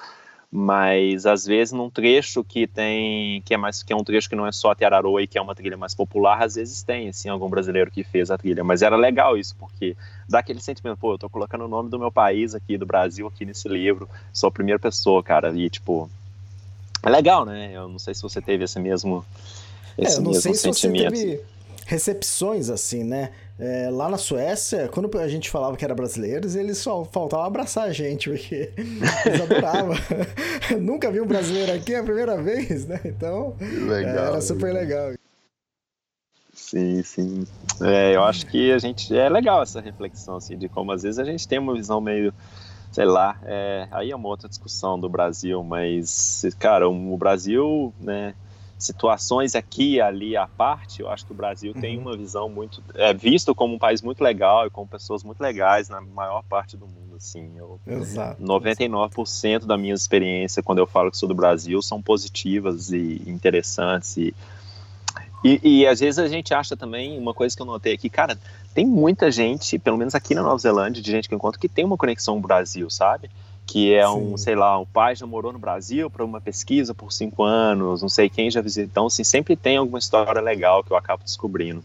mas às vezes num trecho que tem que é mais que é um trecho que não é só Tiararoa e que é uma trilha mais popular, às vezes tem assim algum brasileiro que fez a trilha, mas era legal isso porque dá aquele sentimento, pô, eu tô colocando o nome do meu país aqui, do Brasil aqui nesse livro, sou a primeira pessoa, cara, e tipo é legal, né? Eu não sei se você teve esse mesmo esse é, eu não mesmo sei sentimento. Se você teve recepções assim, né? É, lá na Suécia, quando a gente falava que era brasileiros, eles só faltavam abraçar a gente, porque [LAUGHS] eles adoravam. [LAUGHS] Nunca vi um brasileiro aqui, é a primeira vez, né? Então, legal, era super legal. Sim, sim. É, eu acho que a gente. É legal essa reflexão, assim, de como às vezes a gente tem uma visão meio. Sei lá, é, aí é uma outra discussão do Brasil, mas, cara, o Brasil, né, situações aqui e ali à parte, eu acho que o Brasil uhum. tem uma visão muito é visto como um país muito legal e com pessoas muito legais na maior parte do mundo, assim. Eu, Exato. 99% da minha experiência quando eu falo que sou do Brasil são positivas e interessantes e e, e, às vezes a gente acha também, uma coisa que eu notei aqui, cara, tem muita gente, pelo menos aqui na Nova Zelândia, de gente que eu encontro, que tem uma conexão com o Brasil, sabe? Que é um, sei lá, um pai já morou no Brasil para uma pesquisa por cinco anos, não sei quem já visitou, então assim, sempre tem alguma história legal que eu acabo descobrindo.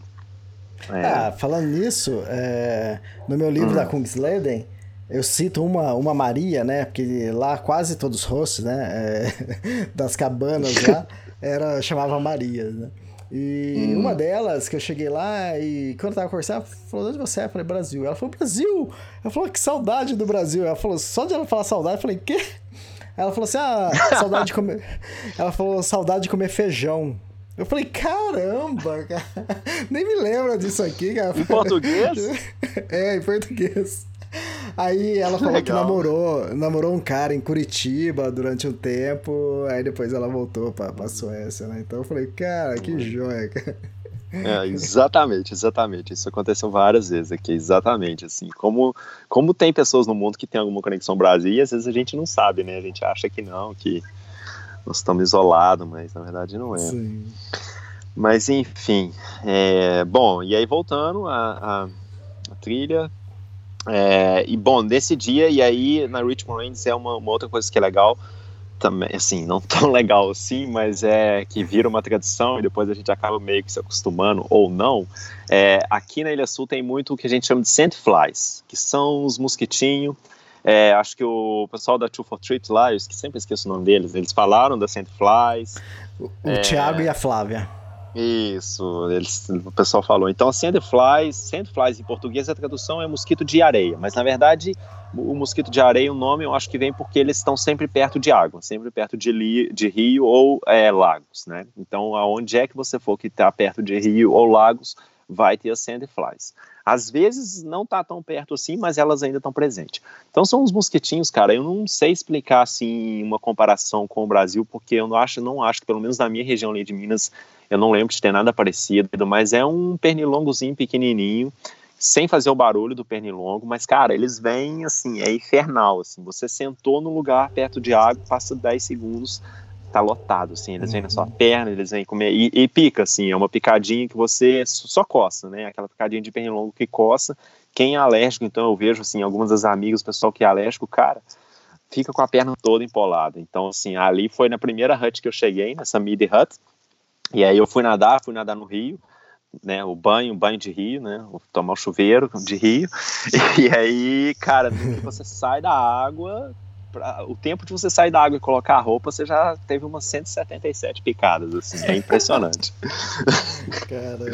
É. Ah, falando nisso, é, no meu livro hum. da Kungsleden, eu cito uma, uma Maria, né, porque lá quase todos os hosts, né, é, [LAUGHS] das cabanas lá, [LAUGHS] era, chamava Maria, né. E hum. uma delas, que eu cheguei lá e quando eu tava conversando, ela falou: onde você é? Eu falei: Brasil. Ela falou: Brasil! Ela falou: que saudade do Brasil. Ela falou: só de ela falar saudade, eu falei: quê? Ela falou assim: ah, [LAUGHS] saudade de comer. Ela falou: saudade de comer feijão. Eu falei: caramba, cara. [LAUGHS] Nem me lembra disso aqui, cara. Em português? [LAUGHS] é, em português. Aí ela falou Legal. que namorou, namorou um cara em Curitiba durante um tempo, aí depois ela voltou pra, pra Suécia, né? Então eu falei, cara, que joia, cara. É, exatamente, exatamente. Isso aconteceu várias vezes aqui, exatamente assim. Como, como tem pessoas no mundo que tem alguma conexão Brasil e às vezes a gente não sabe, né? A gente acha que não, que nós estamos isolados, mas na verdade não é. Sim. Mas enfim, é, bom, e aí voltando a, a, a trilha, é, e bom, nesse dia, e aí na Richmond Range é uma, uma, outra coisa que é legal, também, assim, não [LAUGHS] tão legal assim, mas é que vira uma tradição e depois a gente acaba meio que se acostumando ou não. É, aqui na Ilha Sul tem muito o que a gente chama de sandflies, que são os mosquitinhos. É, acho que o pessoal da Two for Treat lá, eu sempre esqueço o nome deles, eles falaram da sandflies. O, o Thiago e a Flávia. Isso, eles, o pessoal falou. Então, sandflies, sandflies em português a tradução é mosquito de areia, mas na verdade o mosquito de areia, o nome eu acho que vem porque eles estão sempre perto de água, sempre perto de, li, de rio ou é, lagos, né? Então, aonde é que você for que está perto de rio ou lagos, vai ter as sandflies. Às vezes não tá tão perto assim, mas elas ainda estão presentes. Então são uns mosquitinhos, cara. Eu não sei explicar assim uma comparação com o Brasil, porque eu não acho, não acho pelo menos na minha região ali de Minas eu não lembro de ter nada parecido, mas é um pernilongozinho pequenininho, sem fazer o barulho do pernilongo, mas, cara, eles vêm, assim, é infernal, assim, você sentou no lugar perto de água, passa 10 segundos, tá lotado, assim, eles uhum. vêm na sua uhum. perna, eles vêm comer, e, e, pica, assim, é uma picadinha que você só coça, né, aquela picadinha de pernilongo que coça, quem é alérgico, então eu vejo, assim, algumas das amigas, o pessoal que é alérgico, cara, fica com a perna toda empolada. Então, assim, ali foi na primeira hut que eu cheguei, nessa mid hut, e aí eu fui nadar, fui nadar no rio, né, o banho, o banho de rio, né, tomar o chuveiro de rio, [LAUGHS] e aí, cara, você sai da água, pra, o tempo de você sair da água e colocar a roupa, você já teve umas 177 picadas, assim, é impressionante. [LAUGHS] Caramba.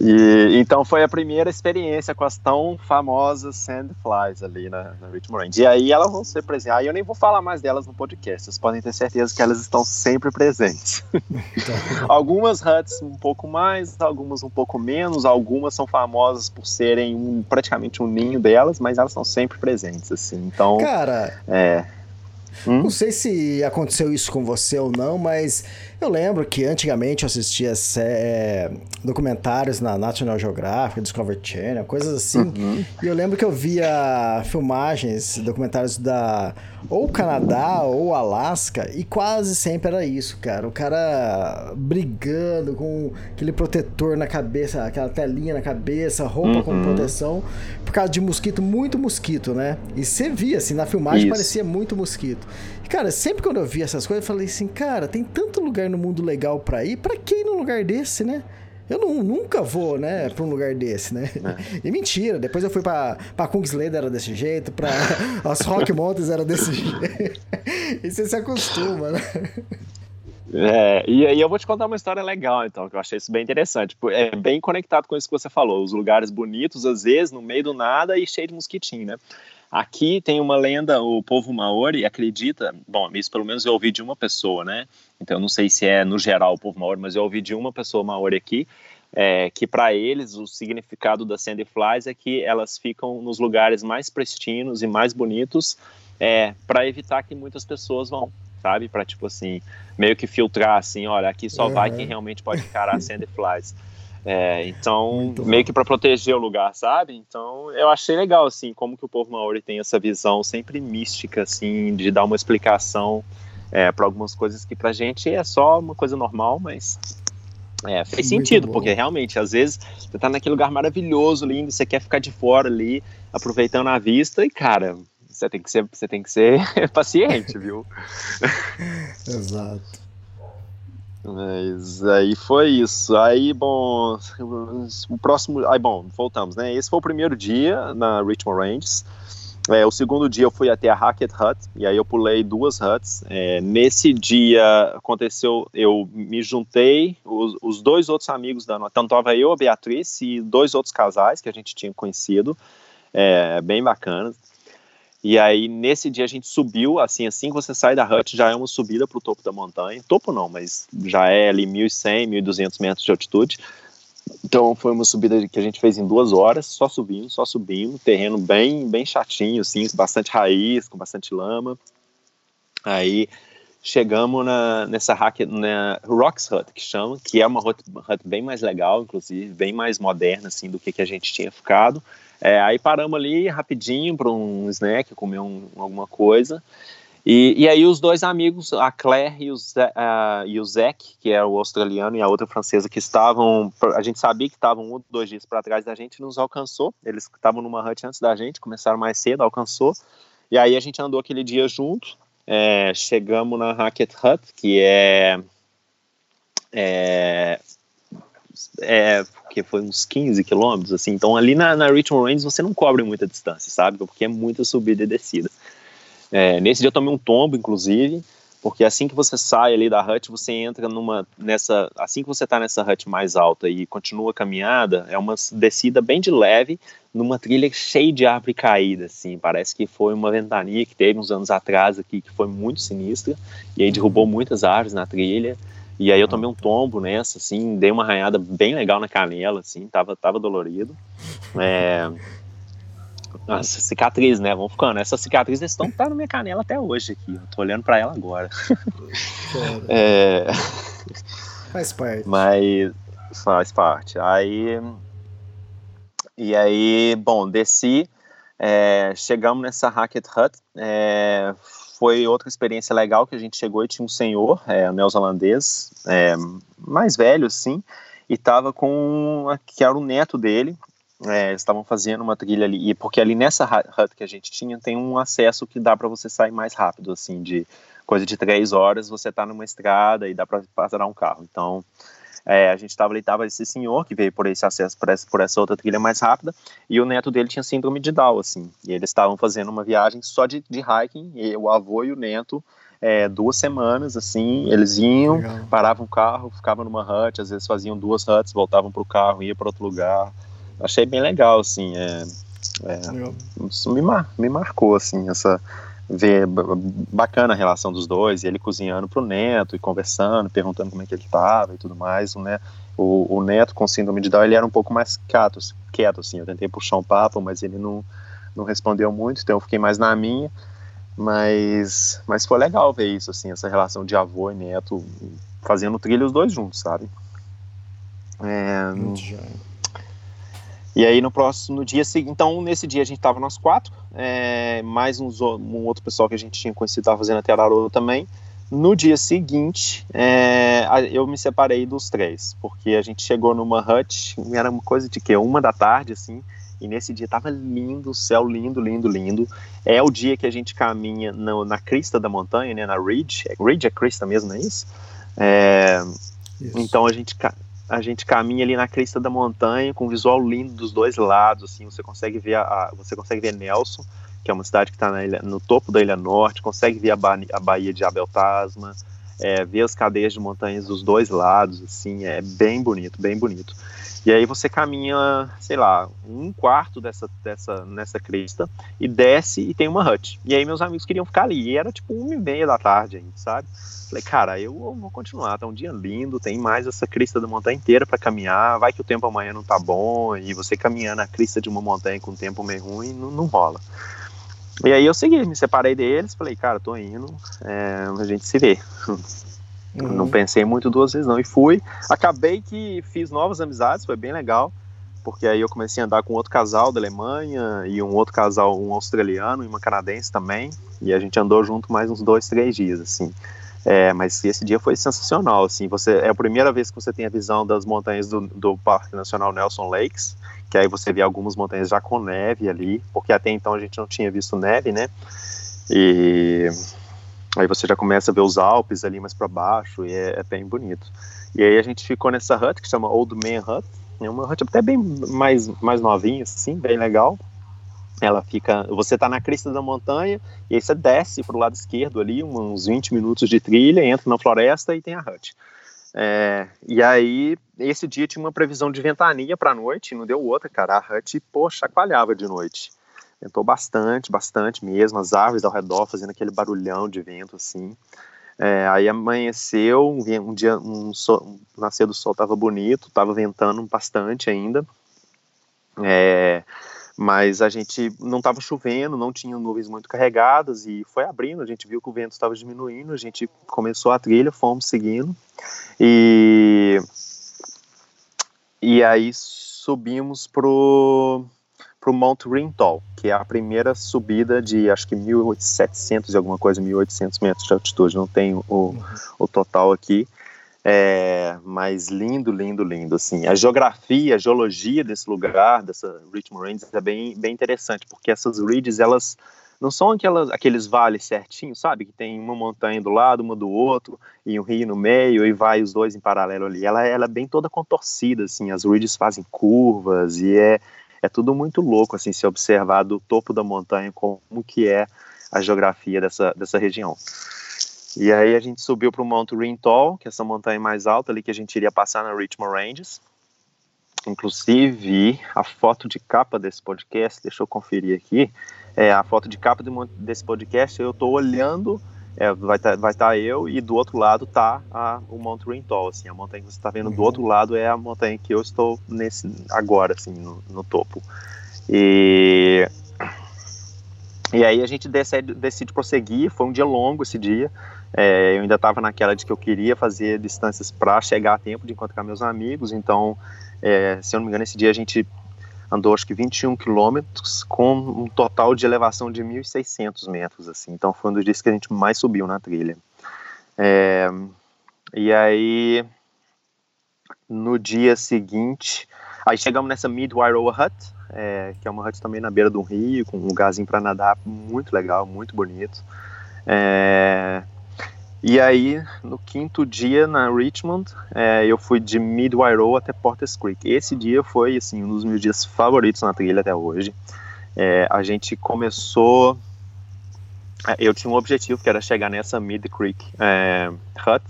E, então foi a primeira experiência com as tão famosas sandflies ali na, na Richmond. E aí elas vão ser presentes. Aí eu nem vou falar mais delas no podcast, vocês podem ter certeza que elas estão sempre presentes. Então. [LAUGHS] algumas huts um pouco mais, algumas um pouco menos, algumas são famosas por serem um, praticamente um ninho delas, mas elas estão sempre presentes, assim. Então, Cara, é. Hum? Não sei se aconteceu isso com você ou não, mas eu lembro que antigamente eu assistia é, documentários na National Geographic, Discovery Channel, coisas assim. Uhum. E eu lembro que eu via filmagens, documentários da ou Canadá ou Alasca, e quase sempre era isso, cara. O cara brigando com aquele protetor na cabeça, aquela telinha na cabeça, roupa uhum. com proteção, por causa de mosquito, muito mosquito, né? E você via, assim, na filmagem isso. parecia muito mosquito. E, cara, sempre quando eu via essas coisas, eu falei assim, cara, tem tanto lugar no mundo legal pra ir, pra que ir num lugar desse, né? Eu não, nunca vou, né, pra um lugar desse, né? É. E mentira, depois eu fui pra, pra Kungsleden era desse jeito, pra [LAUGHS] as Rock Mountains era desse jeito. [LAUGHS] E você se acostuma, né? É, e aí eu vou te contar uma história legal, então, que eu achei isso bem interessante. É bem conectado com isso que você falou, os lugares bonitos, às vezes, no meio do nada e cheio de mosquitinho, né? Aqui tem uma lenda, o povo maori acredita, bom, isso pelo menos eu ouvi de uma pessoa, né? Então eu não sei se é no geral o povo maori, mas eu ouvi de uma pessoa maori aqui, é, que para eles o significado das sandflies é que elas ficam nos lugares mais pristinos e mais bonitos é, para evitar que muitas pessoas vão, sabe? Para tipo assim, meio que filtrar assim, olha, aqui só uhum. vai quem realmente pode encarar sandflies. É, então, meio que para proteger o lugar, sabe? Então, eu achei legal, assim, como que o povo maori tem essa visão sempre mística, assim, de dar uma explicação é, para algumas coisas que pra gente é só uma coisa normal, mas é, fez sentido, porque realmente, às vezes, você tá naquele lugar maravilhoso, lindo, você quer ficar de fora ali, aproveitando a vista, e, cara, você tem que ser, você tem que ser [LAUGHS] paciente, viu? [LAUGHS] Exato. Mas aí foi isso. Aí, bom, o próximo. Aí, bom, voltamos, né? Esse foi o primeiro dia na Richmond Ranges. É, o segundo dia eu fui até a Hackett Hut, e aí eu pulei duas huts. É, nesse dia aconteceu, eu me juntei, os, os dois outros amigos da noite, então estava eu, a Beatriz e dois outros casais que a gente tinha conhecido, é, bem bacanas. E aí, nesse dia, a gente subiu, assim, assim que você sai da hut, já é uma subida para o topo da montanha. Topo não, mas já é ali 1.100, 1.200 metros de altitude. Então, foi uma subida que a gente fez em duas horas, só subindo, só subindo. Terreno bem, bem chatinho, assim, bastante raiz, com bastante lama. Aí, chegamos na, nessa hack, na Rocks Hut, que chama, que é uma hut, hut bem mais legal, inclusive, bem mais moderna, assim, do que, que a gente tinha ficado. É, aí paramos ali rapidinho para um snack, comer um, alguma coisa. E, e, aí os dois amigos, a Claire e o, Zé, uh, e o Zek, que é o australiano, e a outra francesa, que estavam, a gente sabia que estavam um dois dias para trás da gente, nos alcançou. Eles estavam numa hut antes da gente, começaram mais cedo, alcançou. E aí a gente andou aquele dia junto, é, chegamos na Hackett Hut, que é, é é, porque foi uns 15 quilômetros, assim, então ali na, na Richmond Range você não cobre muita distância, sabe, porque é muita subida e descida. É, nesse dia eu tomei um tombo, inclusive, porque assim que você sai ali da hut, você entra numa, nessa, assim que você está nessa hut mais alta e continua a caminhada, é uma descida bem de leve, numa trilha cheia de árvore caída, assim, parece que foi uma ventania que teve uns anos atrás aqui, que foi muito sinistra, e aí derrubou muitas árvores na trilha, e aí eu tomei um tombo nessa, assim, dei uma arranhada bem legal na canela, assim, tava, tava dolorido. É... Nossa, cicatriz, né? Vamos ficando. Essa cicatriz estão tá na minha canela até hoje aqui. Eu tô olhando para ela agora. é... Faz parte. Mas faz parte. Aí. E aí, bom, desci. É... chegamos nessa Hackett Hut. É foi outra experiência legal que a gente chegou e tinha um senhor é, neozelandês, é, mais velho, sim, e tava com que era o neto dele, é, eles estavam fazendo uma trilha ali, e porque ali nessa hut que a gente tinha tem um acesso que dá para você sair mais rápido, assim, de coisa de três horas você tá numa estrada e dá para parar um carro. Então, é, a gente estava ali, tava esse senhor que veio por esse acesso, por essa, por essa outra trilha mais rápida, e o neto dele tinha síndrome de Down, assim, e eles estavam fazendo uma viagem só de, de hiking, e o avô e o neto, é, duas semanas, assim, eles iam, Legal. paravam o carro, ficavam numa hut, às vezes faziam duas huts, voltavam para o carro, ia para outro lugar, achei bem legal, assim, é, é, isso me, mar, me marcou, assim, essa, ver bacana a relação dos dois, e ele cozinhando pro neto e conversando, perguntando como é que ele tava e tudo mais, né? O, o neto com síndrome de Down, ele era um pouco mais quieto, quieto assim, eu tentei puxar um papo, mas ele não, não respondeu muito, então eu fiquei mais na minha, mas, mas foi legal ver isso, assim, essa relação de avô e neto fazendo trilha os dois juntos, sabe? É, muito e aí no próximo dia seguinte, então nesse dia a gente tava nós quatro, é, mais uns, um outro pessoal que a gente tinha conhecido tava fazendo até Araroa também. No dia seguinte, é, eu me separei dos três, porque a gente chegou numa hut, era uma coisa de que uma da tarde assim, e nesse dia tava lindo, o céu lindo, lindo, lindo. É o dia que a gente caminha no, na crista da montanha, né, na Ridge. Ridge é crista mesmo, não é isso? É, isso. Então a gente a gente caminha ali na crista da montanha com um visual lindo dos dois lados, assim, você consegue ver a, você consegue ver Nelson, que é uma cidade que está no topo da Ilha Norte, consegue ver a, ba a Baía de Abel Tasma, é, ver as cadeias de montanhas dos dois lados, assim, é bem bonito, bem bonito. E aí você caminha, sei lá, um quarto dessa, dessa nessa crista e desce e tem uma hut. E aí meus amigos queriam ficar ali. E era tipo uma e meia da tarde ainda, sabe? Falei, cara, eu vou continuar, tá um dia lindo, tem mais essa crista da montanha inteira para caminhar, vai que o tempo amanhã não tá bom, e você caminhando na crista de uma montanha com o tempo meio ruim, não, não rola. E aí eu segui, me separei deles, falei, cara, tô indo, é, a gente se vê. [LAUGHS] Uhum. Não pensei muito duas vezes não, e fui. Acabei que fiz novas amizades, foi bem legal, porque aí eu comecei a andar com outro casal da Alemanha, e um outro casal, um australiano e uma canadense também, e a gente andou junto mais uns dois, três dias, assim. É, mas esse dia foi sensacional, assim, você é a primeira vez que você tem a visão das montanhas do, do Parque Nacional Nelson Lakes, que aí você vê algumas montanhas já com neve ali, porque até então a gente não tinha visto neve, né? E aí você já começa a ver os Alpes ali mais para baixo e é, é, bem bonito. E aí a gente ficou nessa hut que chama Old Man Hut, é uma hut até bem mais mais novinha, assim, bem legal. Ela fica, você está na crista da montanha e aí você desce para o lado esquerdo ali, uns 20 minutos de trilha, entra na floresta e tem a hut. É, e aí, esse dia tinha uma previsão de ventania para noite, não deu outra, cara. A hut, pô, chacoalhava de noite. Ventou bastante, bastante mesmo, as árvores ao redor fazendo aquele barulhão de vento assim. É, aí amanheceu, um dia, um, sol, um nascer do sol estava bonito, estava ventando bastante ainda. É, mas a gente não estava chovendo, não tinha nuvens muito carregadas e foi abrindo, a gente viu que o vento estava diminuindo, a gente começou a trilha, fomos seguindo e e aí subimos pro pro Mount Rintol, que é a primeira subida de acho que 1.700 e alguma coisa, 1.800 metros de altitude, não tenho o, o total aqui, é, mas lindo, lindo, lindo, assim. A geografia, a geologia desse lugar, dessa Richmond Ranges, é bem, bem interessante, porque essas ridges, elas não são aquelas, aqueles vales certinhos, sabe? Que tem uma montanha do lado, uma do outro, e um rio no meio, e vai os dois em paralelo ali. Ela, ela é bem toda contorcida, assim, as ridges fazem curvas, e é, é tudo muito louco, assim, se observar do topo da montanha como que é a geografia dessa, dessa região. E aí a gente subiu para o Monte Rintol, que é essa montanha mais alta ali que a gente iria passar na Richmond Ranges. Inclusive, a foto de capa desse podcast, deixa eu conferir aqui, é a foto de capa desse podcast, eu estou olhando, é, vai estar tá, vai tá eu e do outro lado tá a, o Monte Rintol, assim, a montanha que você está vendo uhum. do outro lado é a montanha que eu estou nesse agora, assim, no, no topo. E e aí a gente decide, decide prosseguir, foi um dia longo esse dia, é, eu ainda estava naquela de que eu queria fazer distâncias para chegar a tempo de encontrar meus amigos, então, é, se eu não me engano, esse dia a gente andou acho que 21 quilômetros com um total de elevação de 1.600 metros, assim, então foi um dos dias que a gente mais subiu na trilha. É, e aí, no dia seguinte, Aí chegamos nessa Midwairoa Hut, é, que é uma hut também na beira um rio, com um lugarzinho para nadar muito legal, muito bonito. É, e aí, no quinto dia na Richmond, é, eu fui de Midwairoa até Porter's Creek. Esse dia foi assim um dos meus dias favoritos na trilha até hoje. É, a gente começou. é, Eu tinha um objetivo que era chegar nessa Mid Creek é, Hut,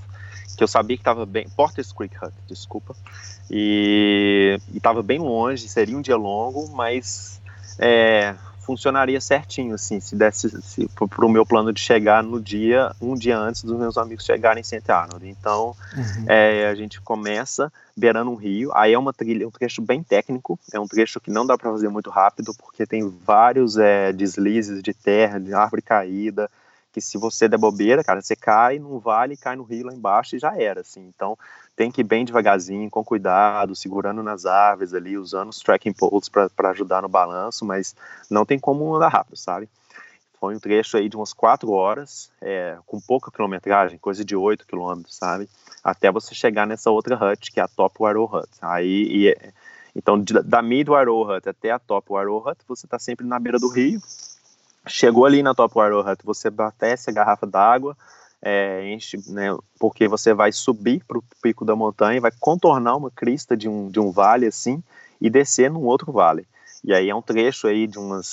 que eu sabia que estava bem. Porter's Creek Hut, desculpa. E estava bem longe, seria um dia longo, mas é, funcionaria certinho, assim, se desse se, para o meu plano de chegar no dia, um dia antes dos meus amigos chegarem em St. Arnold. Então, é, a gente começa beirando um rio, aí é uma trilha, um trecho bem técnico, é um trecho que não dá para fazer muito rápido, porque tem vários é, deslizes de terra, de árvore caída, que se você der bobeira, cara, você cai num vale, cai no rio lá embaixo e já era, assim. Então, tem que ir bem devagarzinho, com cuidado, segurando nas árvores ali, usando os tracking poles para ajudar no balanço, mas não tem como andar rápido, sabe? Foi um trecho aí de umas quatro horas, é, com pouca quilometragem, coisa de 8 quilômetros, sabe? Até você chegar nessa outra hut, que é a Top Waro Hut. Aí, e, é- então, de- da Mid Waro Hut até a Top Waro Hut, você está sempre na beira do rio. Chegou ali na Top Waro Hut, você abastece a garrafa d'água, é, enche, né, porque você vai subir para o pico da montanha, vai contornar uma crista de um, de um vale assim e descer num outro vale. E aí é um trecho aí de umas,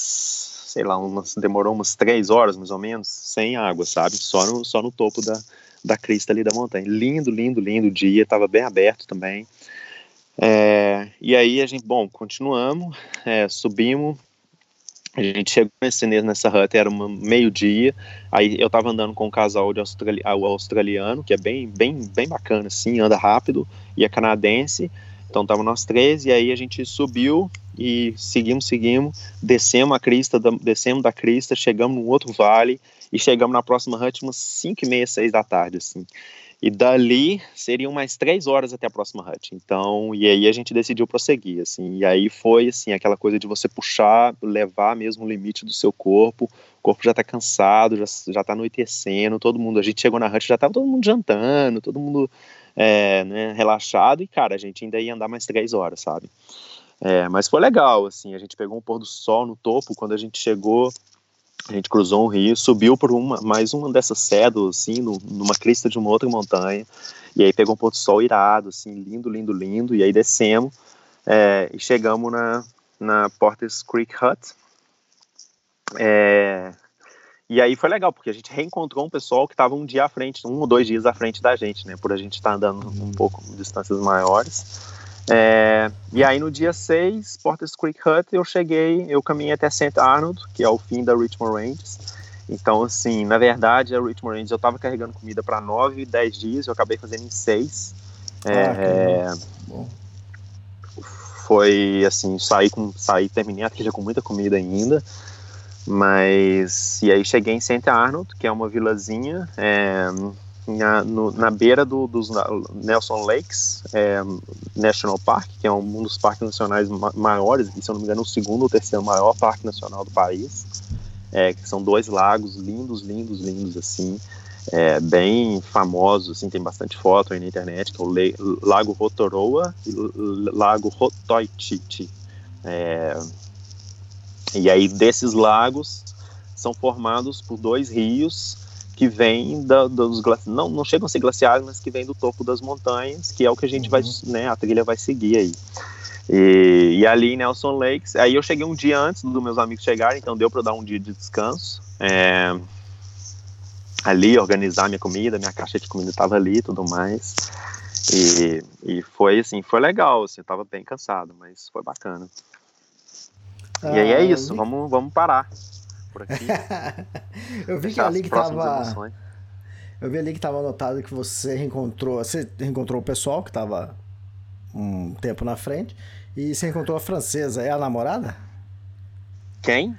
sei lá, umas, demorou umas três horas mais ou menos, sem água, sabe? Só no, só no topo da, da crista ali da montanha. Lindo, lindo, lindo dia, estava bem aberto também. É, e aí a gente, bom, continuamos, é, subimos, a gente chegou nesse, nessa hut, era uma meio-dia, aí eu tava andando com um casal de australi ah, australiano, que é bem, bem, bem bacana, assim, anda rápido, e é canadense, então tava nós três, e aí a gente subiu e seguimos, seguimos, descemos a crista, da, descemos da crista, chegamos num outro vale, e chegamos na próxima hut umas 5 e meia, 6 da tarde, assim. E dali seriam mais três horas até a próxima hut. Então, e aí a gente decidiu prosseguir, assim. E aí foi, assim, aquela coisa de você puxar, levar mesmo o limite do seu corpo. O corpo já tá cansado, já, já tá anoitecendo, todo mundo. A gente chegou na hut, já tava todo mundo jantando, todo mundo é, né, relaxado. E, cara, a gente ainda ia andar mais três horas, sabe? É, mas foi legal, assim. A gente pegou um pôr do sol no topo. Quando a gente chegou, a gente cruzou um rio, subiu por uma, mais uma dessas cédulas, assim, no, numa crista de uma outra montanha, e aí pegou um do sol irado, assim, lindo, lindo, lindo, e aí descemos é, e chegamos na, na Porter's Creek Hut. É, e aí foi legal, porque a gente reencontrou um pessoal que estava um dia à frente, um ou dois dias à frente da gente, né, por a gente estar tá andando um pouco distâncias maiores. É, e aí no dia 6, Porter's Creek Hut, eu cheguei, eu caminhei até St. Arnold, que é o fim da Richmond Ranges. Então, assim, na verdade, a Richmond Ranges eu estava carregando comida para 9, 10 dias, eu acabei fazendo em 6. É, Ah, que bom. foi assim, saí com saí, terminei a trilha com muita comida ainda. Mas e aí cheguei em St. Arnold, que é uma vilazinha é, na, no- na beira do, dos Nelson Lakes é, National Park, que é um dos parques nacionais ma- maiores, se eu não me engano, o segundo ou terceiro maior parque nacional do país. É, que são dois lagos lindos, lindos, lindos, assim, é, bem famosos, assim, tem bastante foto aí na internet, que é o Le- Lago Rotoroa e o Lago Rotoititi. É, e aí, desses lagos, são formados por dois rios que vêm da, dos glaciares, não, não chegam a ser glaciares, mas que vêm do topo das montanhas, que é o que a gente vai, né, a trilha vai seguir aí. E, e ali em Nelson Lakes, aí eu cheguei um dia antes dos meus amigos chegarem, então deu para eu dar um dia de descanso. É, ali, organizar minha comida, minha caixa de comida estava ali e tudo mais. E, e foi assim, foi legal, assim, eu tava bem cansado, mas foi bacana. e aí é Ah, isso, vamos, vamos parar por aqui. [LAUGHS] Eu vi que ali que tava. emoções. Eu vi ali que tava anotado que você reencontrou. Você reencontrou o pessoal que tava um tempo na frente. E você encontrou a francesa. É a namorada? Quem?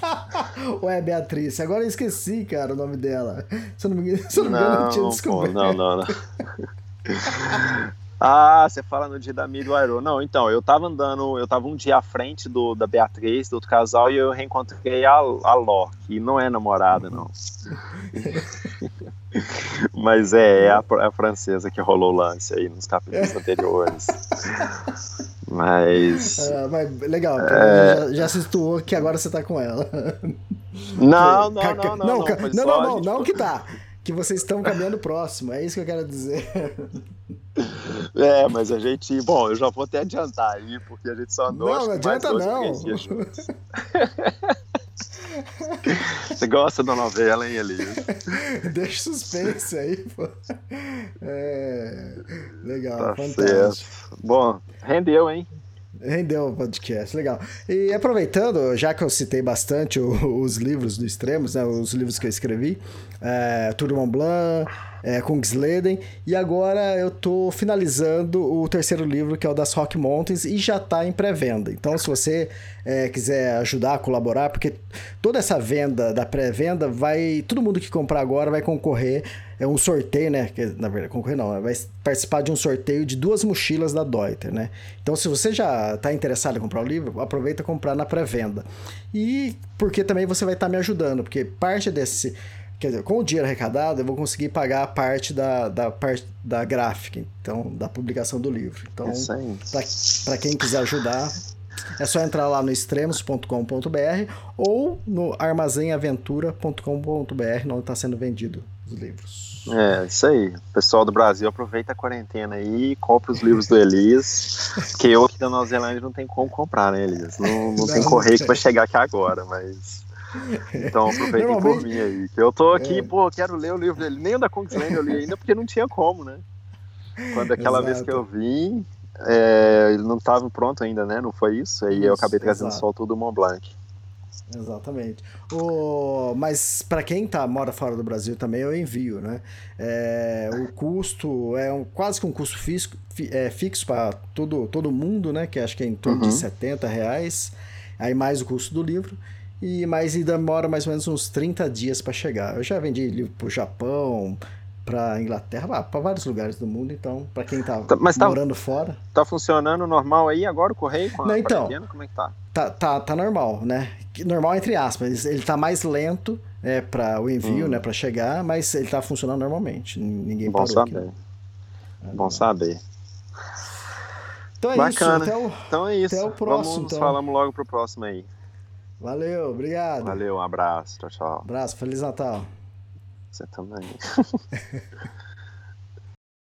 [LAUGHS] Ou é Beatriz? Agora eu esqueci, cara, o nome dela. Se eu não me engano, se eu não, me engano, eu tinha pô, descoberto. não, não, não. [LAUGHS] Ah, você fala no dia da Mi do Aero. Não, então, eu tava andando, eu tava um dia à frente do, da Beatriz, do outro casal, e eu reencontrei a, a Ló, que não é namorada, não. [LAUGHS] Mas é, é a, é a, francesa que rolou o lance aí nos capítulos anteriores. [LAUGHS] Mas. É, mas legal, é... já, já se situou que agora você tá com ela. Não, [LAUGHS] não, não, não. Não, não, não, não, não, não, que tá. Que vocês estão caminhando próximo, é isso que eu quero dizer. É, mas a gente. Bom, eu já vou até adiantar aí, porque a gente só andou. Não, não adianta não. Você gosta da novela, hein, Elias? Deixa suspense aí, pô. É... Legal, tá fantástico. Certo. Bom, rendeu, hein? Rendeu o podcast, legal. E aproveitando, já que eu citei bastante os livros do Extremos, né, os livros que eu escrevi, é, Tour de Mont Blanc, é, Kungsleden, e agora eu tô finalizando o terceiro livro, que é o das Rock Mountains, e já tá em pré-venda. Então, se você é, quiser ajudar, colaborar, porque toda essa venda da pré-venda vai. Todo mundo que comprar agora vai concorrer. É um sorteio, né? Que, na verdade, concorrer não, vai participar de um sorteio de duas mochilas da Deuter, né? Então, se você já está interessado em comprar o livro, aproveita comprar na pré-venda. E porque também você vai estar tá me ajudando, porque parte desse Quer dizer, com o dinheiro arrecadado, eu vou conseguir pagar a parte da, da, parte da gráfica, então, da publicação do livro. Então, para quem quiser ajudar, é só entrar lá no extremos.com.br ou no armazenaventura.com.br, onde está sendo vendido os livros. É, isso aí. Pessoal do Brasil aproveita a quarentena aí e compra os livros do Elias, que eu aqui da Nova Zelândia não tem como comprar, né, Elias? Não, não, não tem correio que vai chegar aqui agora, mas então aproveitem por mim aí. Eu tô aqui, é. pô, quero ler o livro dele. Nem o da Kingsland eu li ainda, porque não tinha como, né? Quando aquela Exato. vez que eu vim, é, ele não estava pronto ainda, né? Não foi isso? Aí isso, eu acabei trazendo exato. só tudo do Mont Blanc. Exatamente. O, mas para quem tá, mora fora do Brasil também, eu envio, né? É, o custo é um, quase que um custo fixo, é, fixo para todo, todo mundo, né? Que acho que é em torno uhum. de 70 reais. Aí mais o custo do livro. E, mas e demora mais ou menos uns 30 dias para chegar. Eu já vendi livro pro Japão, para Inglaterra, para vários lugares do mundo, então, para quem tá, tá mas tá, morando fora. Tá funcionando normal aí agora o correio com Não, então, como é que tá? Tá, tá, tá normal, né? Normal entre aspas, ele tá mais lento é, para o envio, hum. né, para chegar, mas ele tá funcionando normalmente. Ninguém Bom parou saber. Aqui, Bom saber. Então é Bacana. isso. O, então é isso. Até o próximo. Vamos, então. falamos logo pro próximo aí. Valeu, obrigado. Valeu, um abraço. Tchau, tchau. Abraço, Feliz Natal. Você também. [LAUGHS]